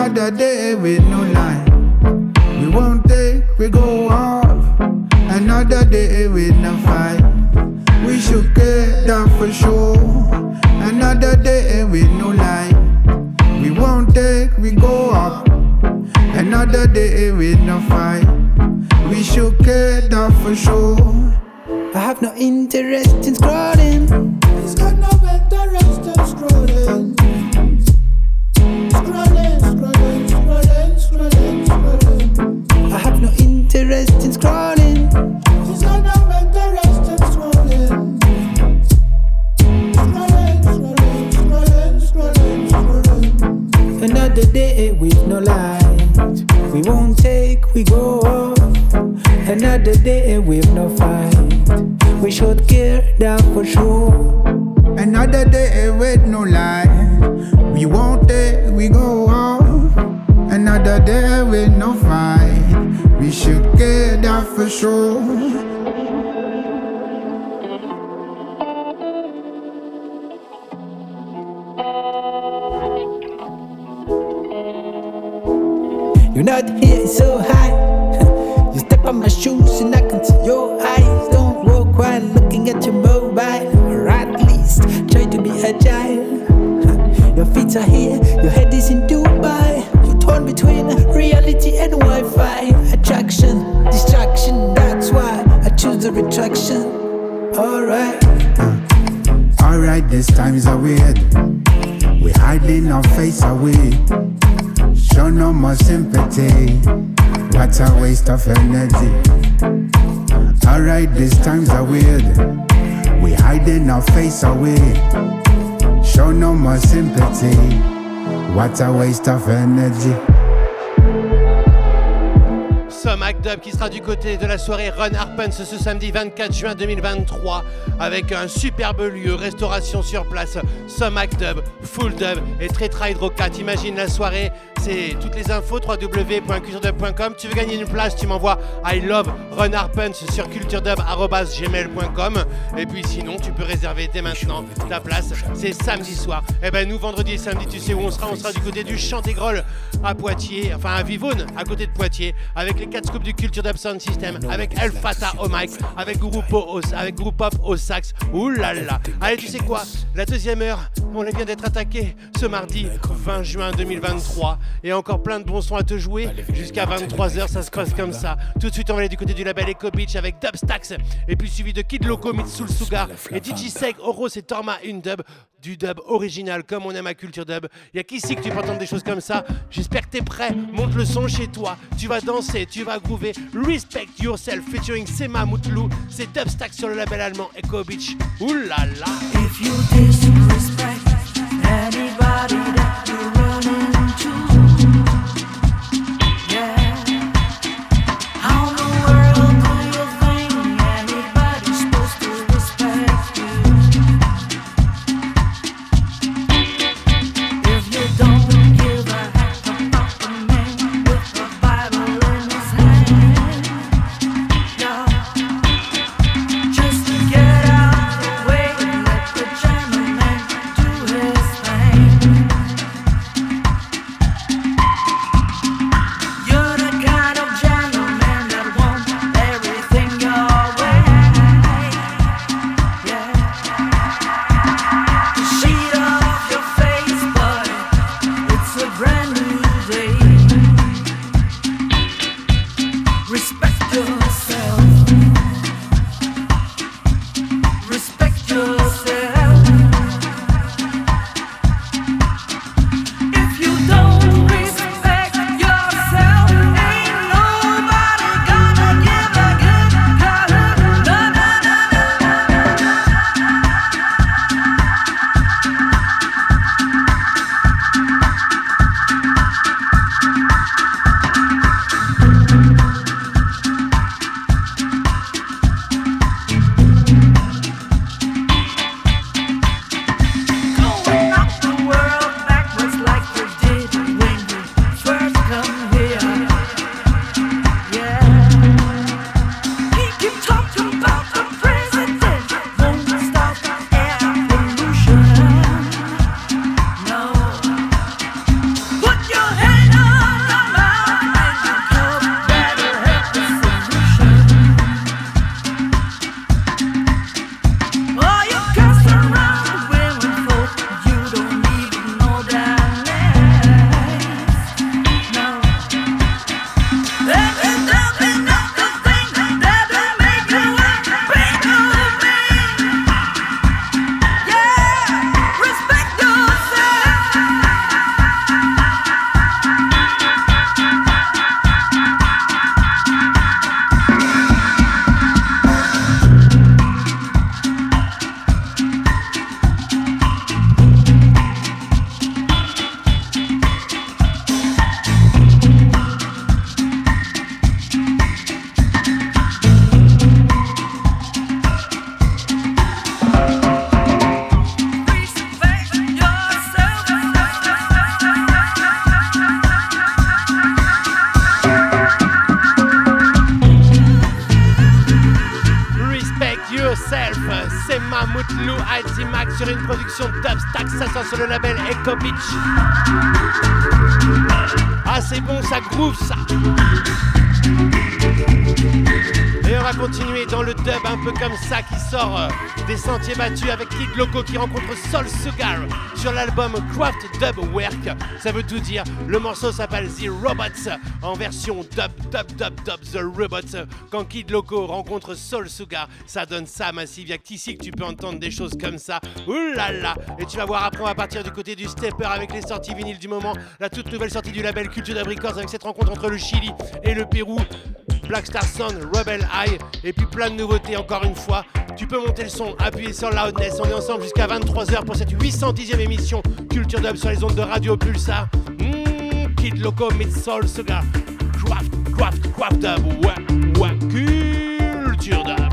Speaker 9: Another day with no line. We won't take, we go off. Another day with no fight. We should get that for sure. Another day with no line. We won't take, we go up. Another day with no fight. We should get that for sure.
Speaker 2: I have no interest in scrolling.
Speaker 10: He's got no interest in scrolling. Scrolling,
Speaker 2: no interest in scrolling.
Speaker 10: He's got no interest in scrolling. Scrolling, scrolling, scrolling, scrolling, scrolling.
Speaker 2: Another day with no light. We won't take, we go off. Another day with no fight. We should care that for sure.
Speaker 9: Another day with no light. We won't take, we go off. Another day with no fight. We should get that for sure.
Speaker 2: You're not here so high. [LAUGHS] You step on my shoes and I can see your eyes. Don't walk while looking at your mobile, or at least try to be agile. [LAUGHS] Your feet are here, your head is in Dubai. You're between reality and Wi Fi. Attraction, distraction, that's why I choose the retraction. Alright.
Speaker 9: Alright, these times are weird. We hiding our face away. Show no more sympathy. What a waste of energy. Alright, these times are weird. We hiding our face away. Show no more sympathy. What a waste of energy.
Speaker 1: Somac Dub qui sera du côté de la soirée Run Harpens ce samedi 24 juin 2023 avec un superbe lieu, restauration sur place, Somac Dub, Full Dub et Tetra Hydrocat. Imagine la soirée, c'est toutes les infos www.culturedub.com. Tu veux gagner une place, tu m'envoies I love Run Harpens sur culturedub.gmail.com et puis sinon tu peux réserver dès maintenant ta place. C'est samedi soir. Et ben nous vendredi et samedi, tu sais où on sera On sera du côté du Grolles à Poitiers, enfin à Vivonne, à côté de Poitiers, avec les 4 scoops du Culture Dub Sound System, avec El Fata au mic, avec Groupe au, avec Groupe Pop au sax. Ouh là là. Allez, tu sais quoi? La deuxième heure, on vient d'être attaqué ce mardi 20 juin 2023 et encore plein de bons sons à te jouer jusqu'à 23h. Ça se passe comme ça. Tout de suite, on va aller du côté du label Echo Beach avec Dubstax et puis suivi de Kid Loco, Mitsul Sugar et DJ Seg, Oro et Torma, une dub du dub original comme on aime à Culture Dub. Il y a qu'ici que tu peux entendre des choses comme ça? J'espère que t'es prêt. Monte le son chez toi. Tu vas danser, tu vas Respect Yourself featuring Sema Moutlou. C'est Dubstack sur le label allemand Echo Beach.
Speaker 11: Anybody
Speaker 1: Ah c'est bon, ça groove ça. Et on va continuer dans le dub un peu comme ça qui sort euh, des sentiers battus avec Kid Loco qui rencontre Sol Sugar sur l'album Craft Dub Work. Ça veut tout dire. Le morceau s'appelle The Robots en version dub, dub, dub, dub, The Robots. Quand Kid Loco rencontre Sol Sugar, ça donne ça, Massive. Y'a qu'ici que tu peux entendre des choses comme ça. Ouh là là Et tu vas voir après, on va partir du côté du stepper avec les sorties vinyles du moment. La toute nouvelle sortie du label Culture Dub Records avec cette rencontre entre le Chili et le Pérou. Black Star Sound, Rebel Eye, et puis plein de nouveautés encore une fois. Tu peux monter le son, appuyer sur Loudness. On est ensemble jusqu'à 23h pour cette 810e émission Culture Dub sur les ondes de Radio Pulsar. Mmh, Kid Loco, Mid Soul, Sugar, Craft, Craft, Craft Dub, Culture Dub.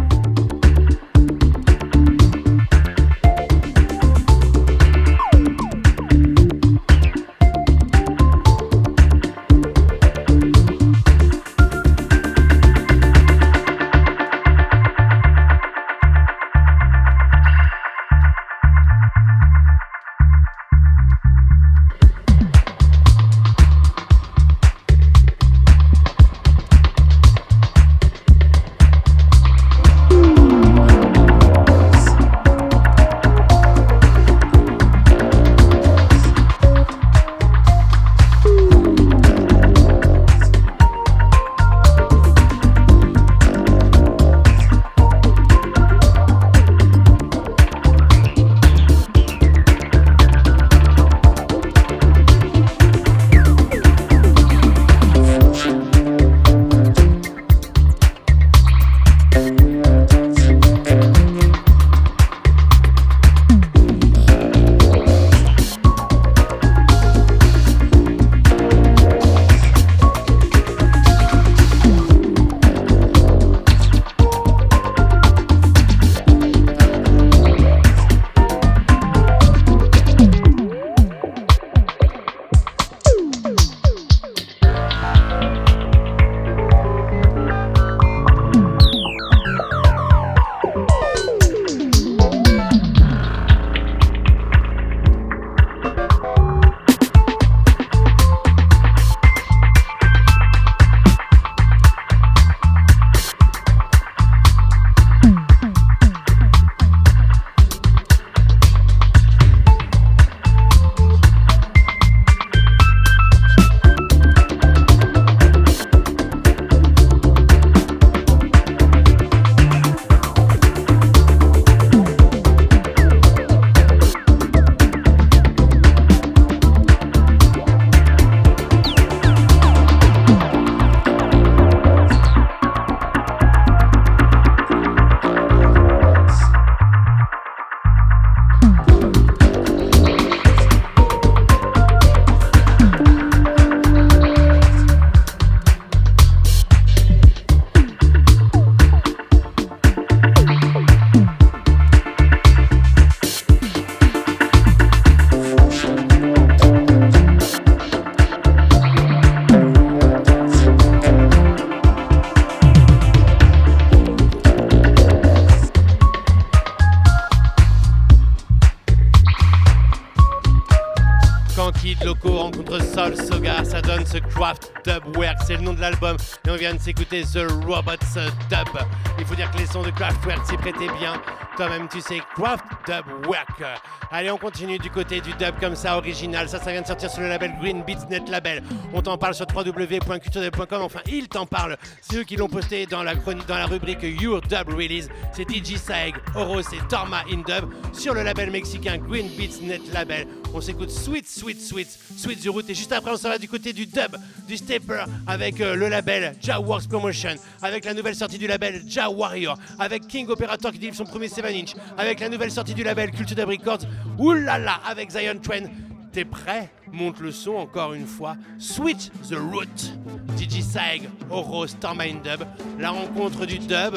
Speaker 1: S'écouter The Robots Dub. Il faut dire que les sons de Kraftwerk s'y prêtaient bien. Toi-même, tu sais, Craft Dub Work. Allez, on continue du côté du dub comme ça, original. Ça, ça vient de sortir sur le label Green Beats Net Label. On t'en parle sur www.culturedub.com. Enfin, ils t'en parlent. C'est eux qui l'ont posté dans la, dans la rubrique Your Dub Release. C'est DJ Saeg, Oros et Torma in Dub sur le label mexicain Green Beats Net Label. On s'écoute Sweet, Sweet, Sweet, Sweet the Root. Et juste après, on s'en va du côté du dub, du stepper, avec euh, le label Ja Works Promotion, avec la nouvelle sortie du label Ja Warrior, avec King Operator qui délivre son premier 7 inch, avec la nouvelle sortie du label Culture Dub Records. Oulala, avec Zion Trend. T'es prêt? Monte le son encore une fois. Switch the Root. DJ Saeg, Oro, Starmine Dub. La rencontre du dub,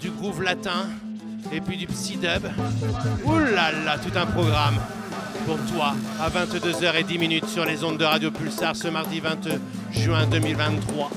Speaker 1: du groove latin et puis du psy dub. Oulala, tout un programme pour toi à 22h10 minutes sur les ondes de Radio Pulsar ce mardi 20 juin 2023.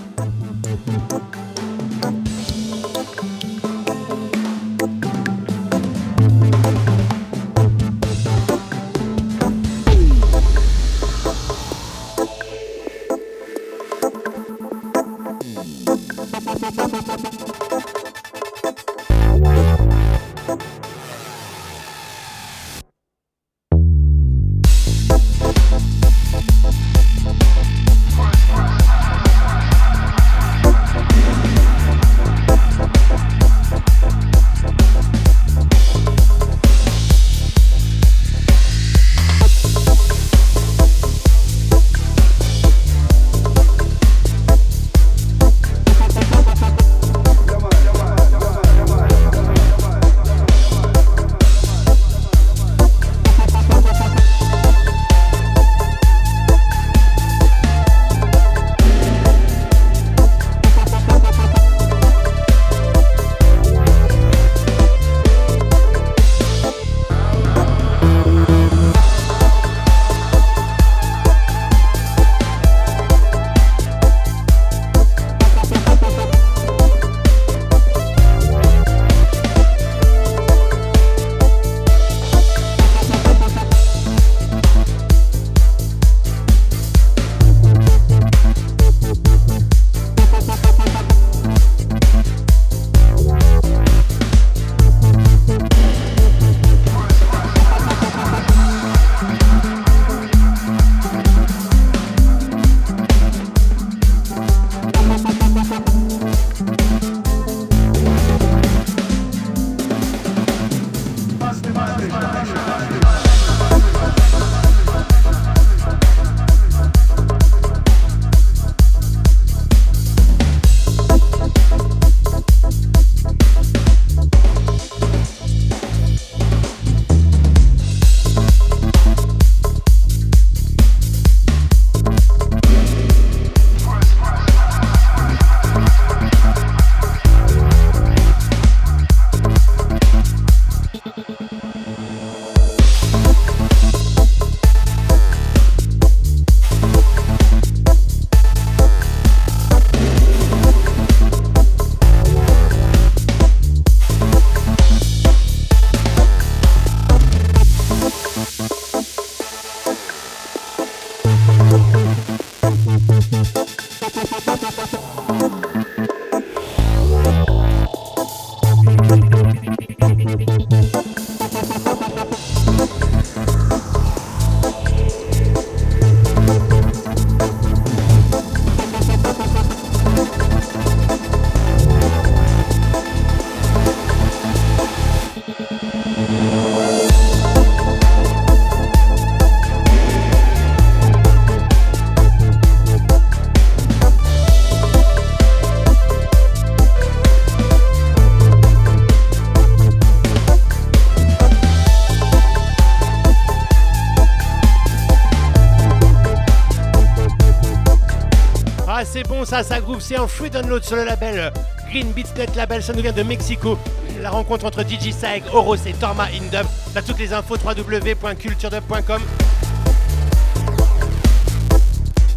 Speaker 1: Ça, ça groove, c'est en free download sur le label Green Beats Net Label, ça nous vient de Mexico. La rencontre entre DJ Saeg, Oros et Torma Indub. T'as toutes les infos www.culturedub.com.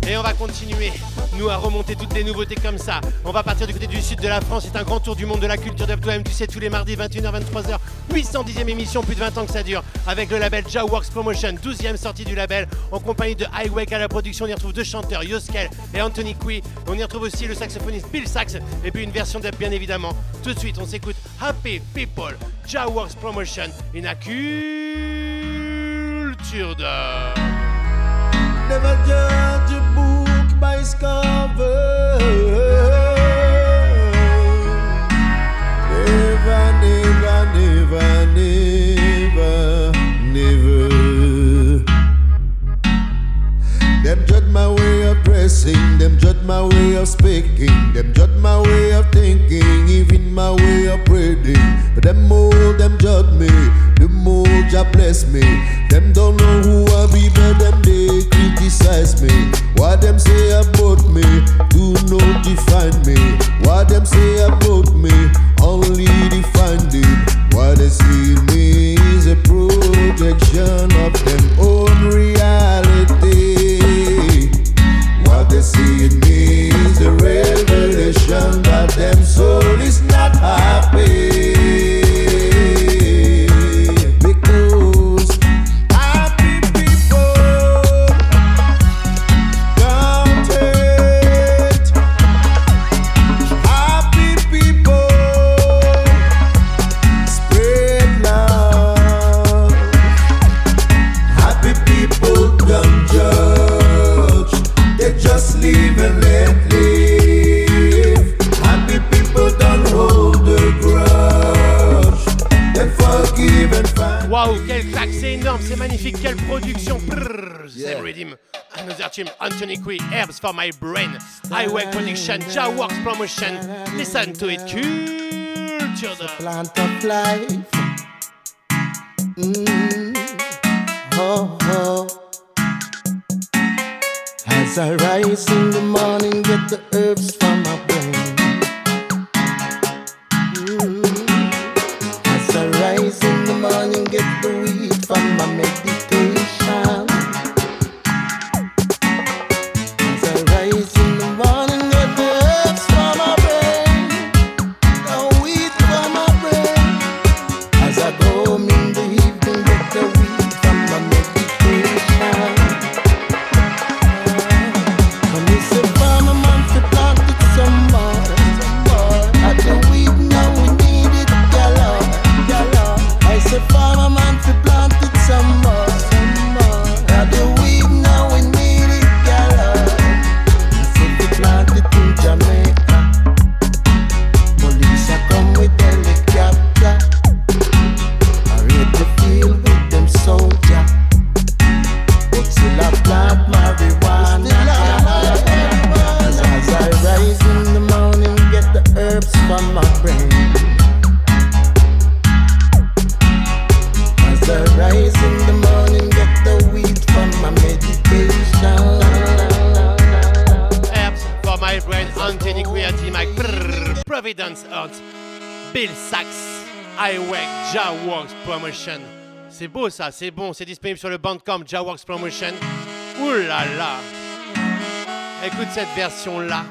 Speaker 1: Et on va continuer, nous, à remonter toutes les nouveautés comme ça. On va partir du côté du sud de la France. C'est un grand tour du monde de la culture dub. Toi-même, tu sais, tous les mardis, 21h, 23h. 810e émission, plus de 20 ans que ça dure. Avec le label Jaworks Promotion, 12e sortie du label. En compagnie de Highway à la production, on y retrouve deux chanteurs, Yoskel et Anthony Cui. On y retrouve aussi le saxophoniste Bill Sax. Et puis une version dub, bien évidemment. Tout de suite, on s'écoute Happy People, Jaworks Promotion, a culture dub.
Speaker 12: Never book by. Of them judge my way of speaking, them judge my way of thinking, even my way of praying. But them all them judge me, them all Jah bless me. Them don't know who
Speaker 1: for my brain. I work production, Ja works promotion. Listen to it, culture.
Speaker 13: Plant of life.
Speaker 1: c'est bon, c'est disponible sur le Bandcamp Jaworks Promotion. Ouh là Écoute cette version là.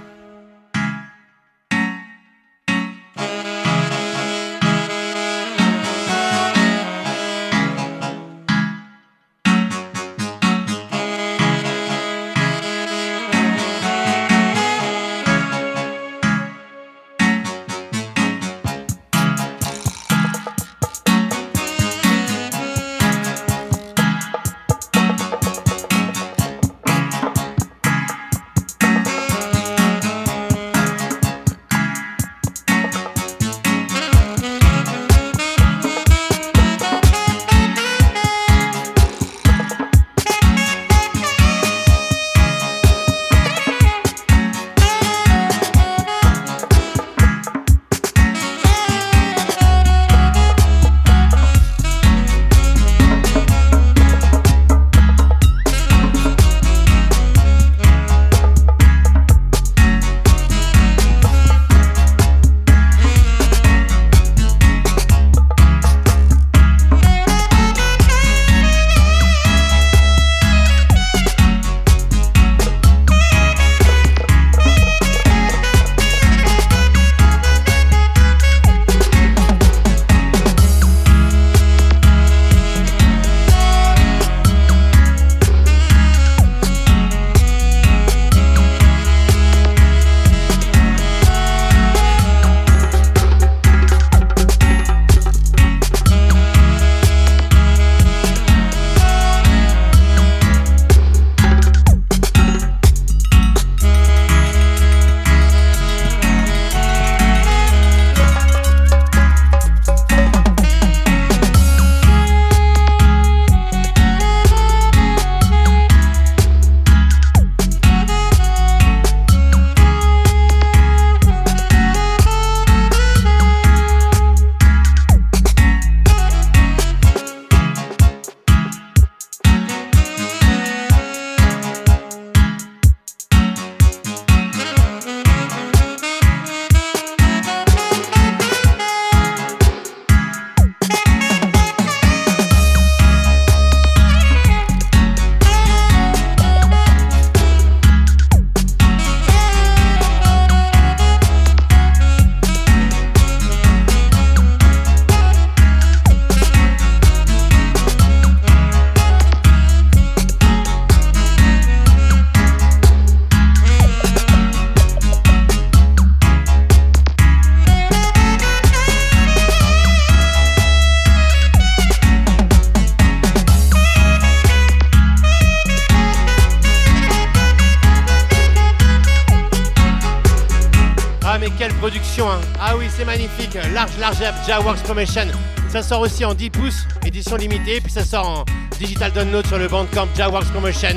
Speaker 1: Magnifique. Large, large Jaworks Promotion. Ça sort aussi en 10 pouces, édition limitée, puis ça sort en digital download sur le bandcamp Jaworks Promotion.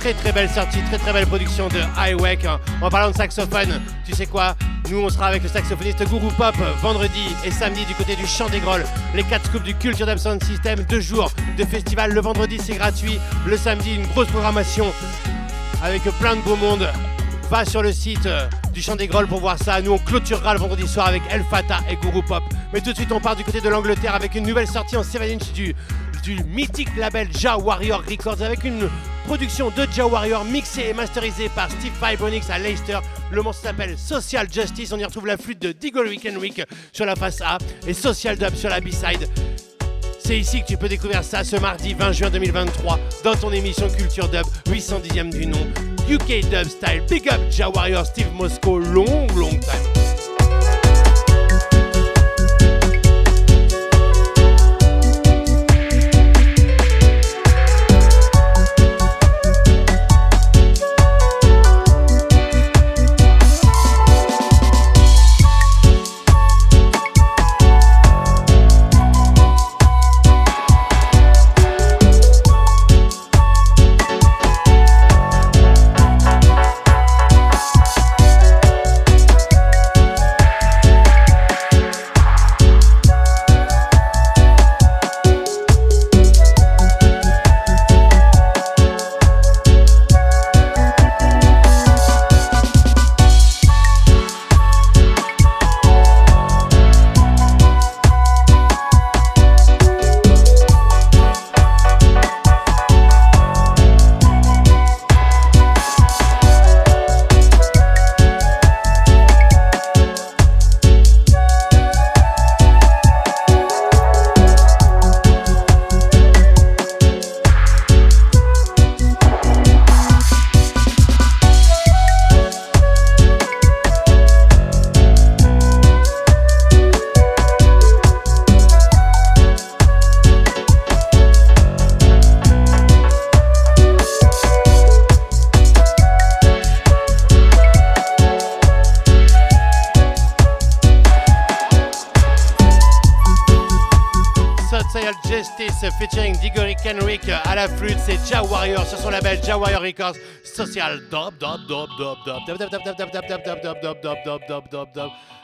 Speaker 1: Très très belle sortie, très très belle production de Highway. En parlant de saxophone, tu sais quoi? Nous on sera avec le saxophoniste Guru Pop vendredi et samedi du côté du Champ des Grolles. Les 4 scoops du Culture Sound System, deux jours de festival. Le vendredi c'est gratuit, le samedi une grosse programmation avec plein de beau monde. Va sur le site euh, du Champ des Grolles pour voir ça. Nous, on clôturera le vendredi soir avec El Fata et Guru Pop. Mais tout de suite, on part du côté de l'Angleterre avec une nouvelle sortie en 7 inch du, du mythique label Ja Warrior Records avec une production de Ja Warrior mixée et masterisée par Steve Vibronix à Leicester. Le morceau s'appelle Social Justice. On y retrouve la flûte de Diggle Week Week sur la face A et Social Dub sur la B-side. C'est ici que tu peux découvrir ça ce mardi 20 juin 2023 dans ton émission Culture Dub 810e du nom UK Dub Style. Big up Ja Steve Moscow, long long time. La flûte, c'est Ja Warrior sur son label Ja Warrior Records. Social.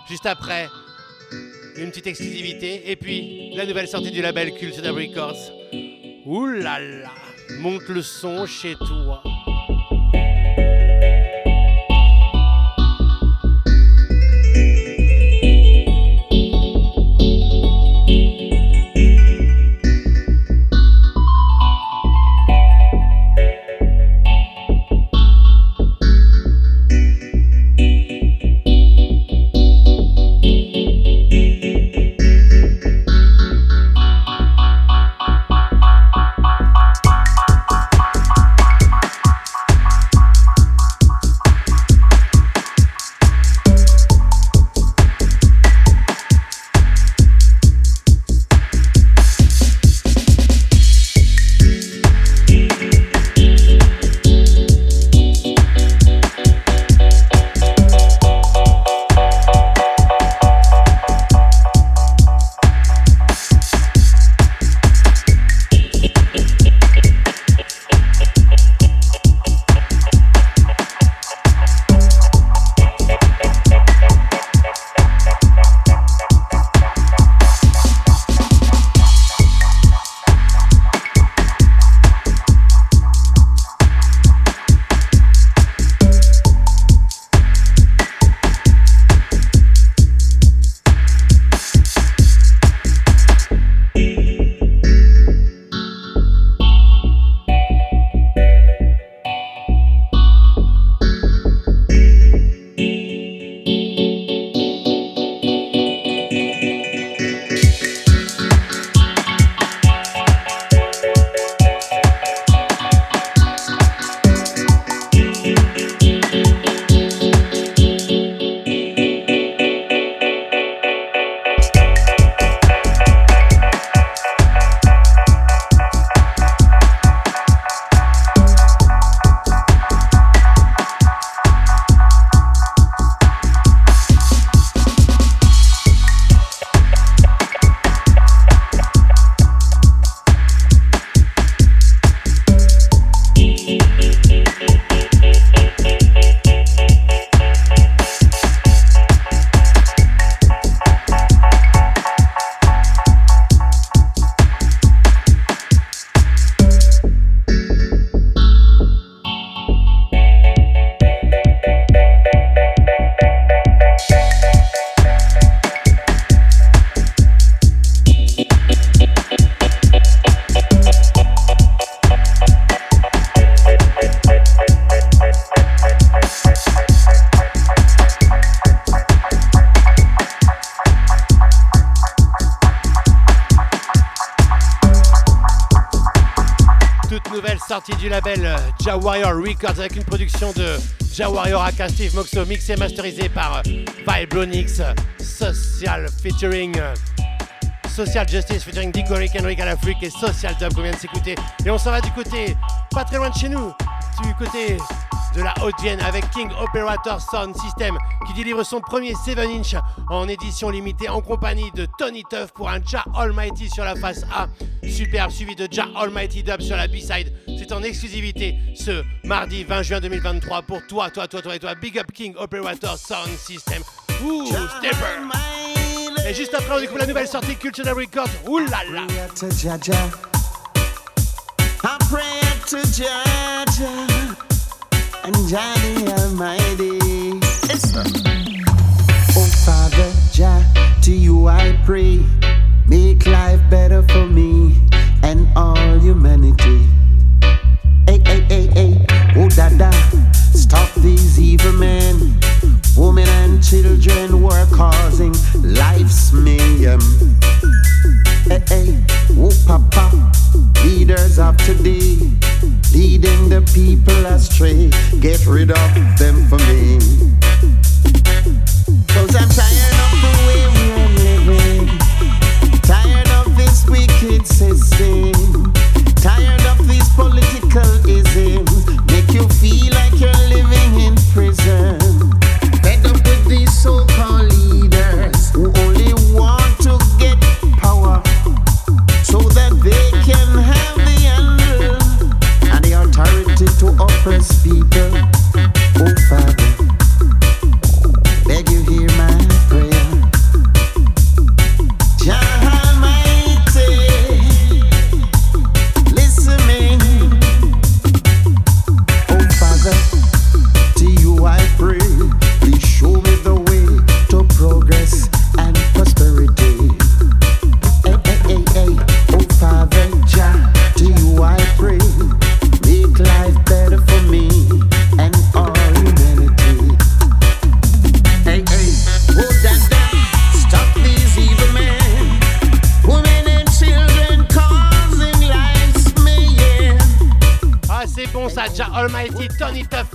Speaker 1: Juste après, une petite exclusivité et puis la nouvelle sortie du label Culture Records. Là, monte le son chez toi. Label Warrior Records avec une production de Ja Warrior aka Steve Moxo, mixé et masterisé par euh, Vibronix, Social featuring euh, Social Justice featuring Dico Rick Henry Galafrique et Social Dub qu'on vient de s'écouter. Et on s'en va du côté, pas très loin de chez nous, du côté de la Haute-Vienne avec King Operator Sound System qui délivre son premier 7 inch en édition limitée en compagnie de Tony Tuff pour un Ja Almighty sur la face A. Superbe suivi de Ja Almighty Dub sur la B-side. C'est en exclusivité ce mardi 20 juin 2023 pour toi, toi, toi, toi et toi. Big Up King Operator Sound System. Ouh, Stepper. Et juste après, on découvre la nouvelle sortie Cultural Records. Ouh là là.
Speaker 8: I pray to and Johnny Almighty. Oh Father Jah, to you I pray, make life better for me and all humanity. Hey, hey, hey, hey, oh Dada, stop these evil men, women and children who causing life's mayhem. Eh, eh. Hey, hey, oh Papa, leaders of today, leading the people astray. Get rid of them for me. Cause I'm tired of the way we're living, tired of this wicked system, tired of these political isms, make you feel to oppress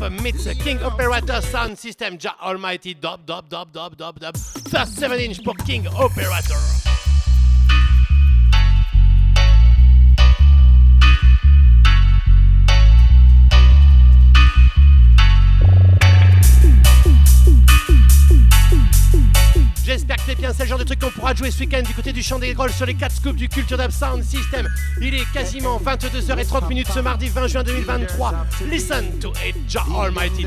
Speaker 1: Meets King Operator Sound System, Ja Almighty, dub, dub, dub, dub, dub, dub. First 7 inch pour King Operator. J'espère que t'es bien, c'est le genre de truc qu'on pourra jouer ce week-end du côté du champ des Grolles sur les 4 scoops du Culture Dub Sound System. Il est quasiment 22h30 minutes ce mardi 20 juin 2023. Listen to it, Jah Almighty.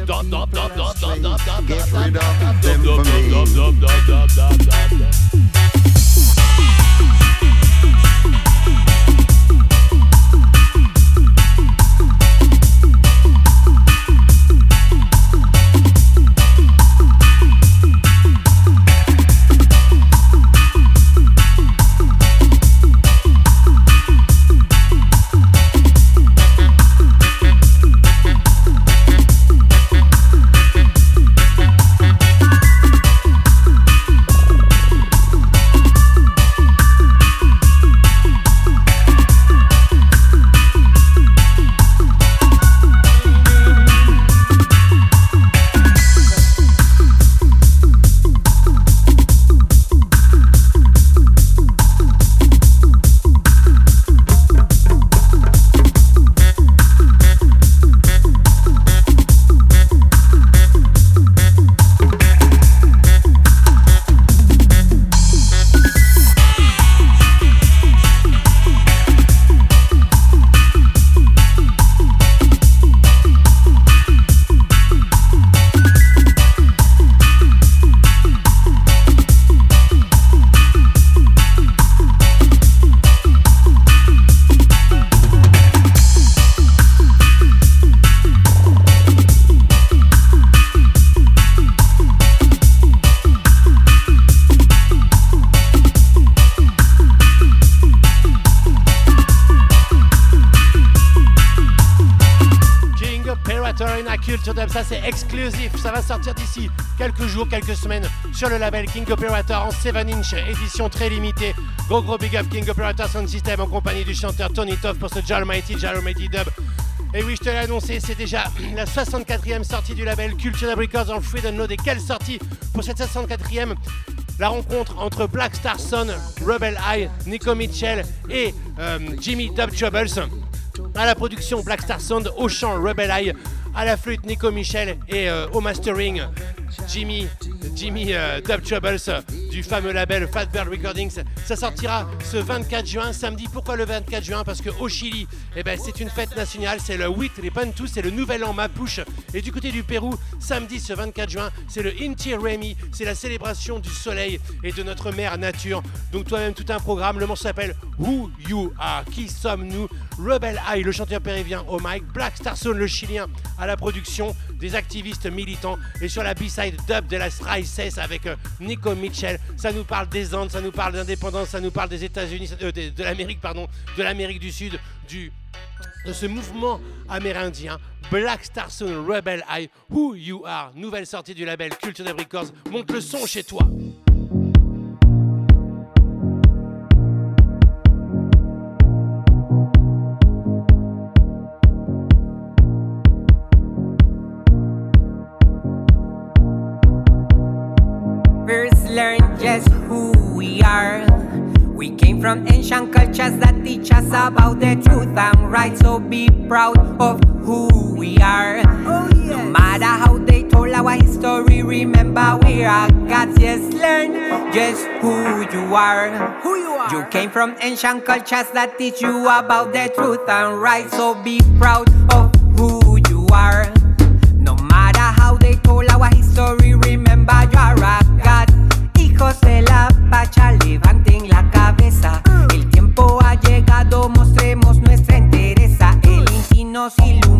Speaker 1: Ça va sortir d'ici quelques jours, quelques semaines sur le label King Operator en 7 inch, édition très limitée. Gros gros big up King Operator Sound System en compagnie du chanteur Tony Toff pour ce Jah Almighty, Jah Almighty Dub. Et oui, je te l'ai annoncé, c'est déjà [CLEARS THROAT] la 64e sortie du label Culture Records en Freedom Node. Et quelle sortie pour cette 64e la rencontre entre Black Star Son, Rebel Eye, Nico Mitchell et euh, Jimmy Dub Troubles. À la production Black Star Sound, au chant Rebel Eye, à la flûte Nico Michel et euh, au mastering Jimmy, Jimmy Dub Troubles euh, du fameux label Fatbird Recordings. Ça sortira ce 24 juin, samedi. Pourquoi le 24 juin? Parce qu'au Chili, eh ben, c'est une fête nationale, c'est le 8, les Bantus, c'est le nouvel an Mapuche. Et du côté du Pérou, samedi ce 24 juin, c'est le Inti Remi, c'est la célébration du soleil et de notre mère nature. Donc toi-même tout un programme, le morceau s'appelle Who You Are, qui sommes-nous? Rebel Eye, le chanteur péruvien au mic, Black Star Soul, le chilien à la production, des activistes militants. Et sur la B-side dub de la Raíces avec euh, Nico Mitchell. Ça nous parle des Andes, ça nous parle d'indépendance, ça nous parle des États-Unis, euh, de, de l'Amérique, pardon, de l'Amérique du Sud, du de ce mouvement amérindien, Black Star Soul Rebel Eye, Who You Are, nouvelle sortie du label Culture Dub Records. Monte le son chez toi.
Speaker 14: First learn just who we are. We came from ancient cultures that teach us about the truth and right. So be proud of who we are. Oh, no matter how they told our history, remember we are God's. Yes, learn just who you are. Who you are. You came from ancient cultures that teach you about the truth and right. So be proud of who you are. No matter how they told our history, remember you are a God. Hijos de la pacha, levanten la cabeza. El tiempo ha llegado, mostremos nuestra entereza. El Inti nos ilumina,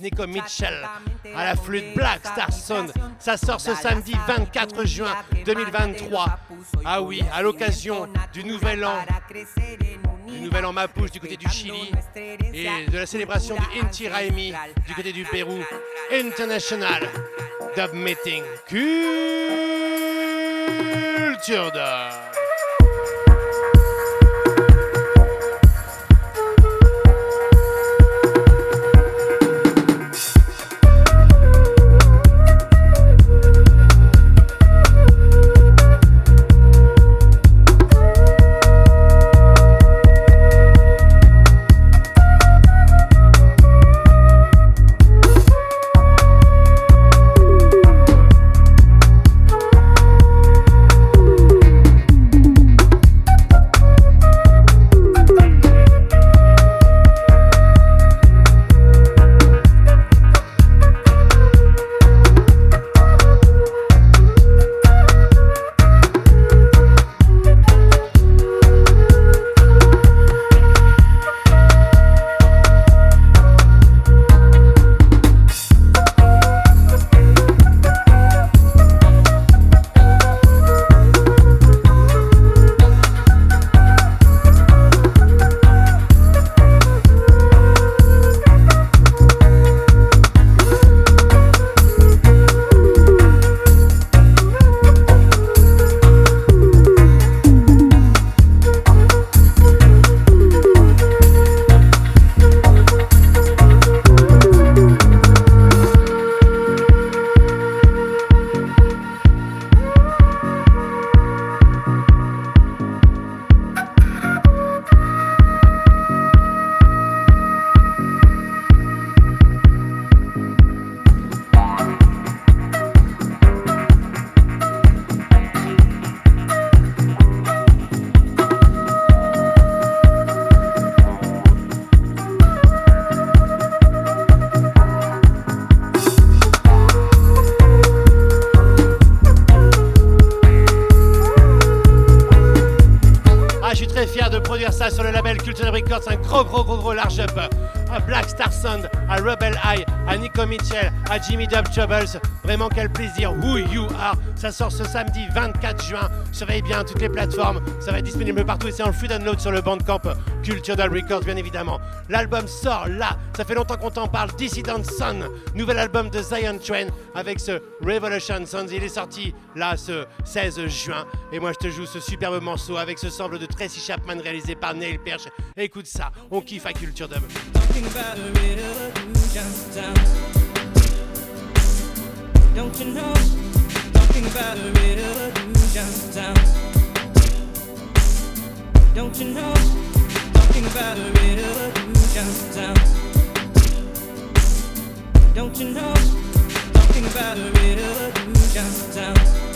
Speaker 1: Nico Mitchell à la flûte Black Star Sound. Ça sort ce samedi 24 juin 2023. Ah oui, à l'occasion du nouvel an, du nouvel an Mapuche du côté du Chili et de la célébration du Inti Raimi du côté du Pérou. International Dub Meeting Culture Dub. Mitchell, à Jimmy Dub Troubles. Vraiment quel plaisir, Who You Are. Ça sort ce samedi 24 juin. Surveillez bien toutes les plateformes. Ça va être disponible partout et c'est en free download sur le bandcamp Culture Dub Records bien évidemment. L'album sort là. Ça fait longtemps qu'on t'en parle. Dissident Sun, nouvel album de Zion Train avec ce Revolution Sons. Il est sorti là ce 16 juin. Et moi je te joue ce superbe morceau avec ce sample de Tracy Chapman réalisé par Neil Perch. Écoute ça, on kiffe à Culture Dub.
Speaker 15: Don't you know? Talking about a revolution sounds. Don't you know? Talking about a revolution sounds. Don't you know? Talking about a revolution sounds.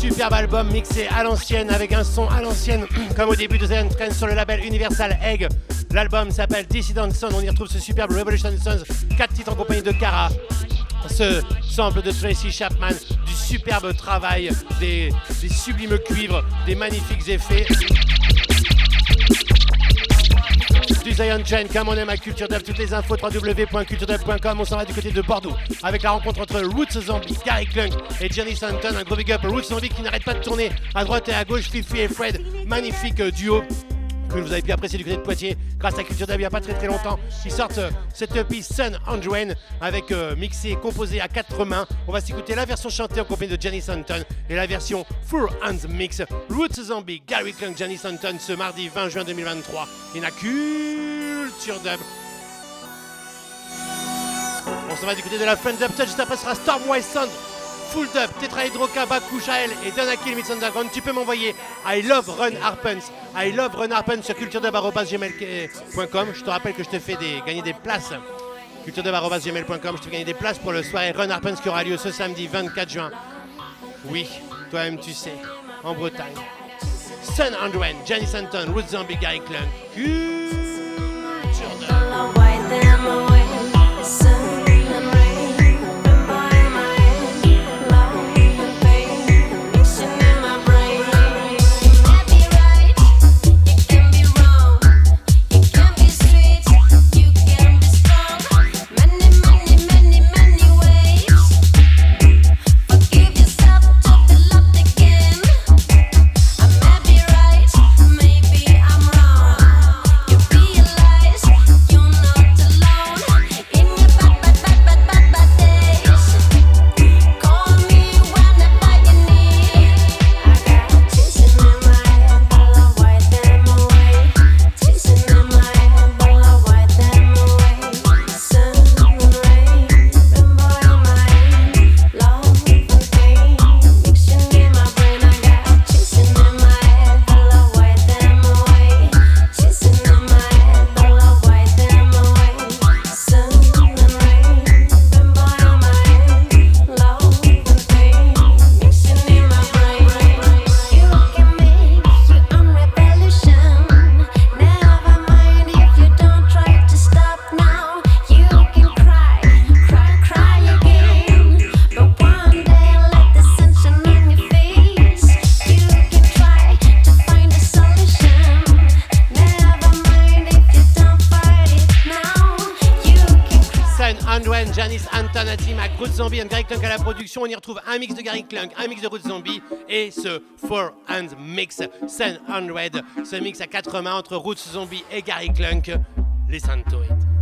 Speaker 1: Superbe album mixé à l'ancienne avec un son à l'ancienne [CLEARS THROAT] comme au début de Zion Train sur le label Universal Egg. L'album s'appelle Dissident Son. On y retrouve ce superbe Revolution Sons, 4 titres en compagnie de Cara. Ce sample de Tracy Chapman, du superbe travail, des, des sublimes cuivres, des magnifiques effets. Zion Train, comme on aime à Culture Dub, toutes les infos www.culturedub.com. On s'en va du côté de Bordeaux avec la rencontre entre Roots Zombie, Gary Klunk et Jenny Stanton. Un gros big up Roots Zombie qui n'arrête pas de tourner à droite et à gauche. Fifi et Fred, magnifique duo que vous avez pu apprécier du côté de Poitiers grâce à Culture Dub il n'y a pas très très longtemps. Ils sortent euh, cette EP Sun Andrew avec euh, mixé et composé à quatre mains. On va s'écouter la version chantée en compagnie de Jenny Stanton et la version Four Hands Mix. Roots Zombie, Gary Klunk, Jenny Stanton ce mardi 20 juin 2023. Il a Culture Dub. On s'en va du côté de la Friend Dub Touch, juste après sera Stormwise Sound, Full Dub, Shael et Donakil Mix Underground. Tu peux m'envoyer I love Run Harpens, I love Run Harpens sur culturedub.gmail.com. Je te rappelle que je te fais des, gagner des places. culturedub.gmail.com, je te fais gagner des places pour le soirée Run Harpens qui aura lieu ce samedi 24 juin. Oui, toi-même tu sais, en Bretagne. Sun Andrew, Jenny Santon, Ruth Zombie, Gary Klunk. Culture On y retrouve un mix de Gary Clunk, un mix de Roots Zombie et ce Four Hand Mix 100. Ce mix à quatre mains entre Roots Zombie et Gary Clunk, les Santoids. Ah,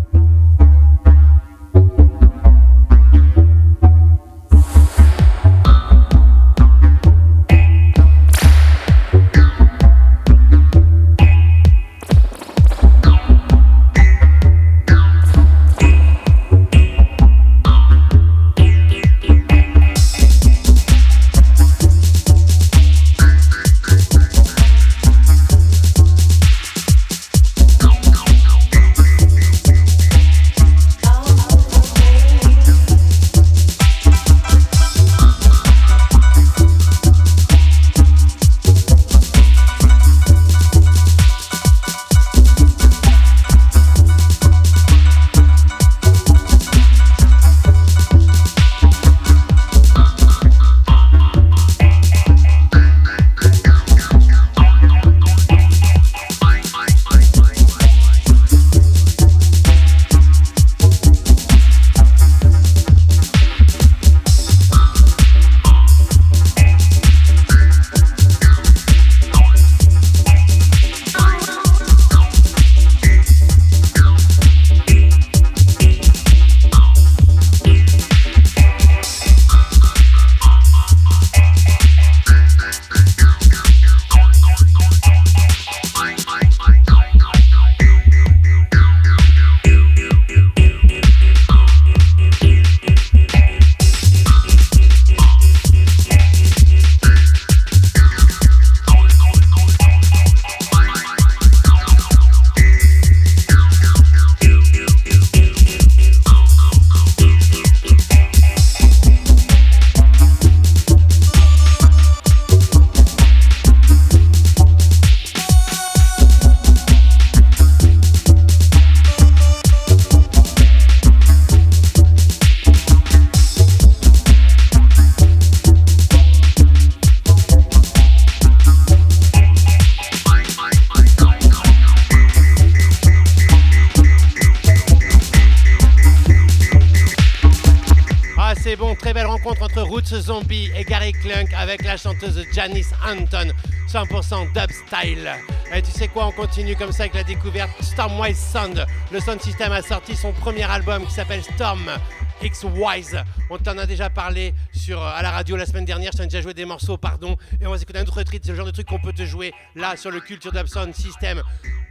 Speaker 1: Avec la chanteuse Janice Anton, 100% dub style. Et tu sais quoi, on continue comme ça avec la découverte Stormwise Sound. Le Sound System a sorti son premier album qui s'appelle Storm X Wise. On t'en a déjà parlé sur, euh, à la radio la semaine dernière, je t'en ai déjà joué des morceaux, pardon. Et on va s'écouter un autre titre, c'est le genre de truc qu'on peut te jouer là sur le Culture Dub Sound System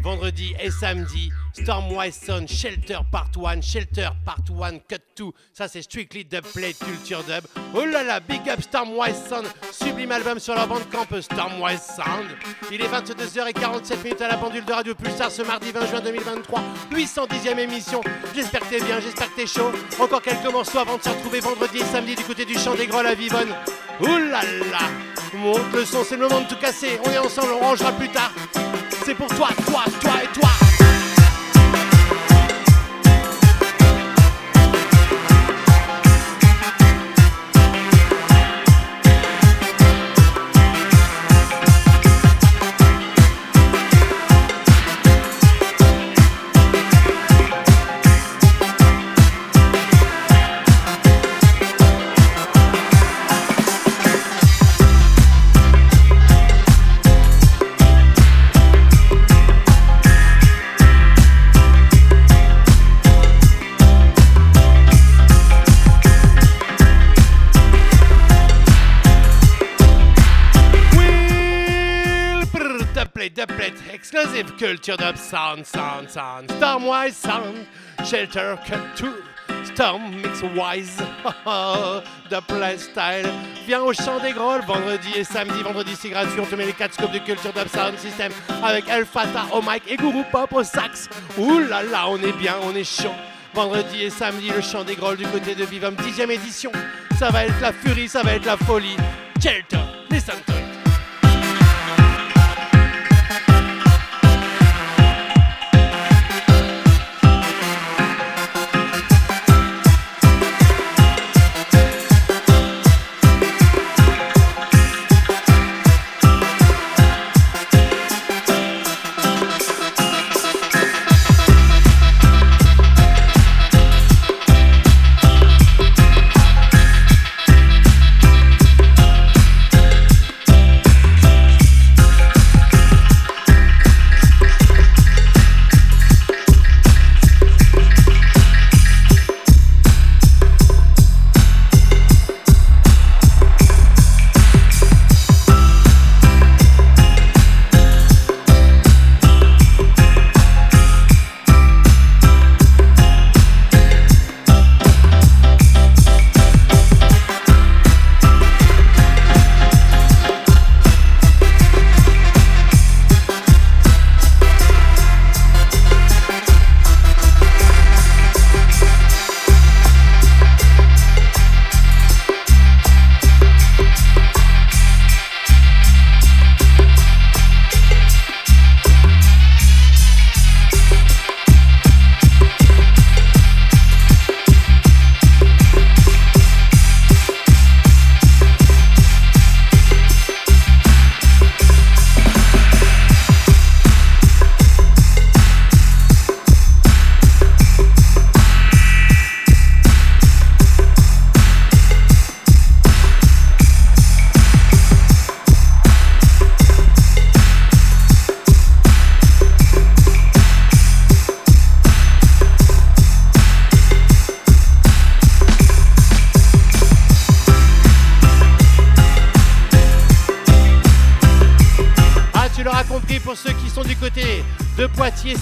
Speaker 1: vendredi et samedi. Stormwise Sound, Shelter Part 1, Shelter Part 1, Cut 2. Ça, c'est Strictly Dub Play Culture Dub. Oh là là, big up Stormwise Sound, sublime album sur leur bandcamp Stormwise Sound. Il est 22h47 minutes à la pendule de Radio Pulsar ce mardi 20 juin 2023, 810e émission. J'espère que t'es bien, j'espère que t'es chaud. Encore quelques morceaux avant de se retrouver vendredi et samedi du côté du champ des Grolles à Vivonne. Ouh là là, monte le son, c'est le moment de tout casser. On est ensemble, on rangera plus tard. C'est pour toi, toi, toi et toi. Culture dub sound, sound, sound. Stormwise sound, shelter to Storm mix wise, [LAUGHS] dubplate style. Viens au chant des grolles vendredi et samedi. Vendredi c'est gratuit, on te met les 4 scopes de culture dub sound system avec El Fata au mic et Guru Pop au sax. Ouh là on est bien, on est chaud. Vendredi et samedi, le chant des grolles du côté de Vivam, 10 édition. Ça va être la furie, ça va être la folie. Shelter, listen to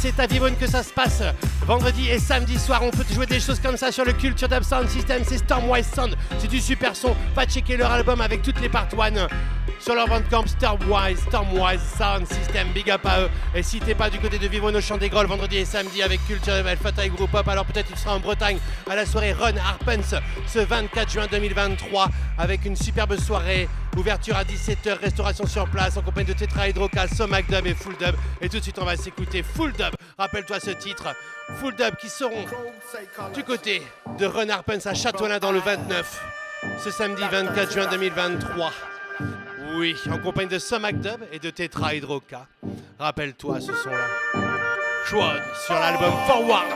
Speaker 1: c'est à Vivonne que ça se passe. Vendredi et samedi soir, on peut jouer des choses comme ça sur le Culture Dub Sound System. C'est Stormwise Sound, c'est du super son. Va checker leur album avec toutes les parts one sur leur bandcamp Stormwise, Stormwise Sound System. Big up à eux. Et si t'es pas du côté de Vivonne au Champ des Grolles, vendredi et samedi avec Culture Dub et Group Up, alors peut-être tu seras en Bretagne à la soirée Run Harpens ce 24 juin 2023 avec une superbe soirée. Ouverture à 17h, restauration sur place en compagnie de Tetra Hydroca, Somac Dub et Full Dub. Et tout de suite, on va s'écouter Full Dub. Rappelle-toi ce titre, Full Dub qui seront du côté de Run Harpens à Châteaulin dans le 29 ce samedi 24 juin 2023. Oui, en compagnie de Somac Dub et de Tetra Hydroca. Rappelle-toi ce son-là. Quad sur l'album Forward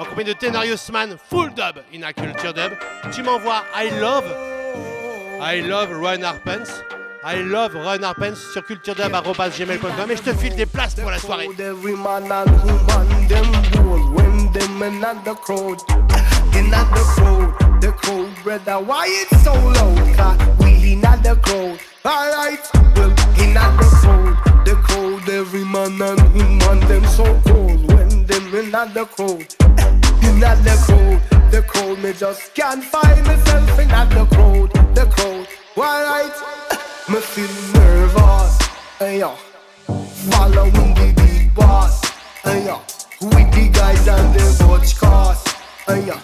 Speaker 1: en compagnie de Tenarius Man, Full Dub in a Culture Dub. Tu m'envoies I Love I love Run Harpens. I love Run Harpens sur culturedub.gmail.com et je te file des places pour la soirée.
Speaker 16: Every man and woman them bold when them in at the crowd, in at the crowd, the crowd brother. Why it's so loud? Cause we in at the crowd. Alright, well in at the crowd, the crowd. Every man and woman them so cold when them in at the crowd, in at the crowd, the crowd. Me just can't find myself in at the crowd, the crowd. Alright, me feel nervous. Yo. Following the big boss, yeah. With the guys and the watch cars, yeah.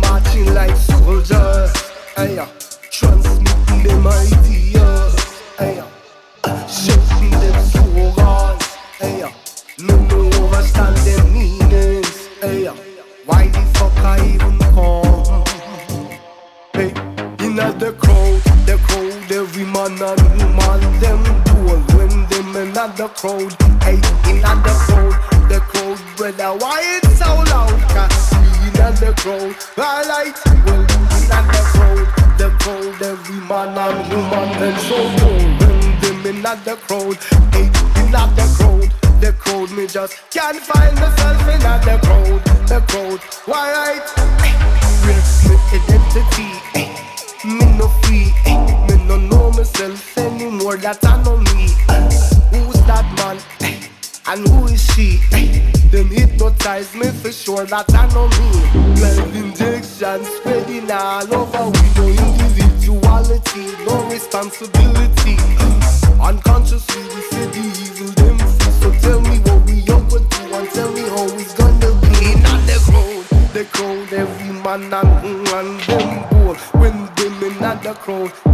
Speaker 16: Marching like soldiers, yeah. Transmitting them ideas, yeah. Can't find myself in the crowd. The crowd, why right? Me identity. Me no free. Me no know myself anymore. That I know me. Who's that man? And who is she? Them hypnotize me for sure that I know me. Blood injection spreading all over. We the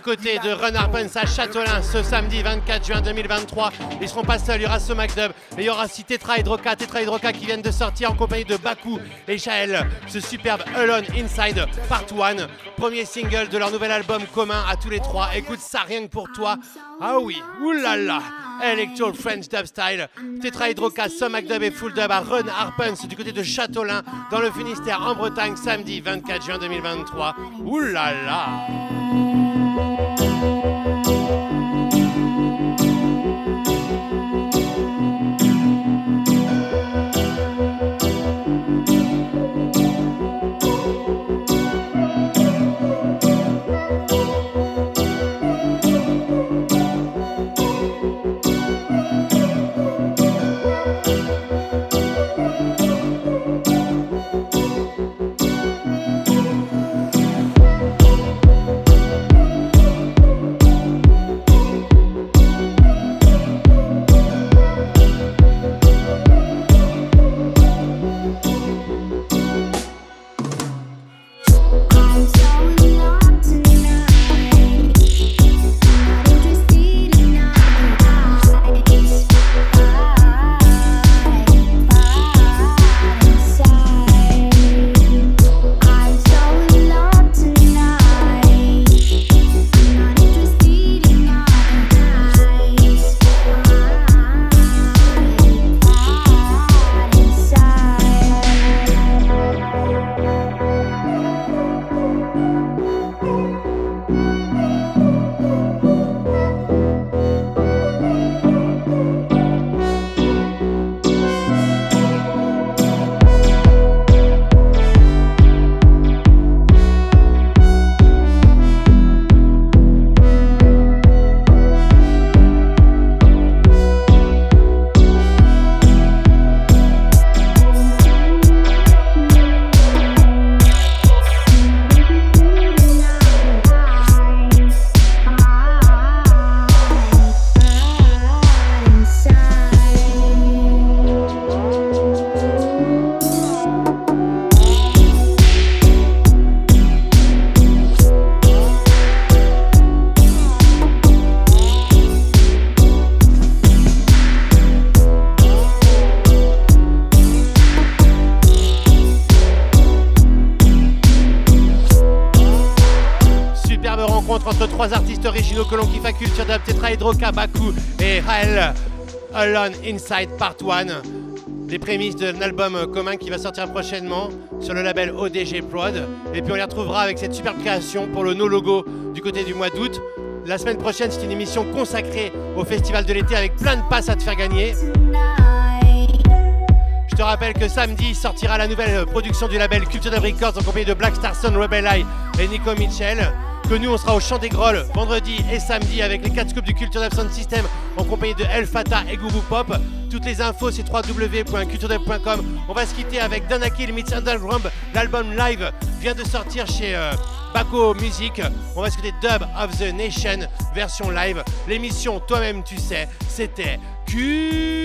Speaker 1: du côté de Run Harpens à Châteaulin ce samedi 24 juin 2023. Ils seront pas seuls, il y aura ce McDub et il y aura aussi Tetra Hydroca, Tetra Hydroca qui viennent de sortir en compagnie de Baku et Shael. Ce superbe Alone Inside Part 1, premier single de leur nouvel album commun à tous les trois. Écoute ça rien que pour toi. Ah oui, oulala. Electro French Dub Style, Tetra Hydroca, Some McDub et Full Dub à Run Harpens du côté de Châteaulin dans le Finistère en Bretagne samedi 24 juin 2023. Oulala. Artistes originaux que l'on kiffe à Culture Dub, Tetra Hydroka, Baku et Rael Alone Inside Part 1. Les prémices d'un album commun qui va sortir prochainement sur le label ODG Prod. Et puis on les retrouvera avec cette superbe création pour le No Logo du côté du mois d'août. La semaine prochaine, c'est une émission consacrée au Festival de l'été avec plein de passes à te faire gagner. Je te rappelle que samedi sortira la nouvelle production du label Culture Records en compagnie de Black Star Sun, Rebel Eye et Nico Mitchell. Que nous, on sera au Chant des Grolles vendredi et samedi avec les 4 scoops du Culture Dub Sound System en compagnie de El Fata et Guru Pop. Toutes les infos, c'est www.culturedub.com. On va se quitter avec Danakil Meets Underground. L'album live vient de sortir chez euh, Baco Music. On va se quitter Dub of the Nation, version live. L'émission, toi-même, tu sais, c'était Dub.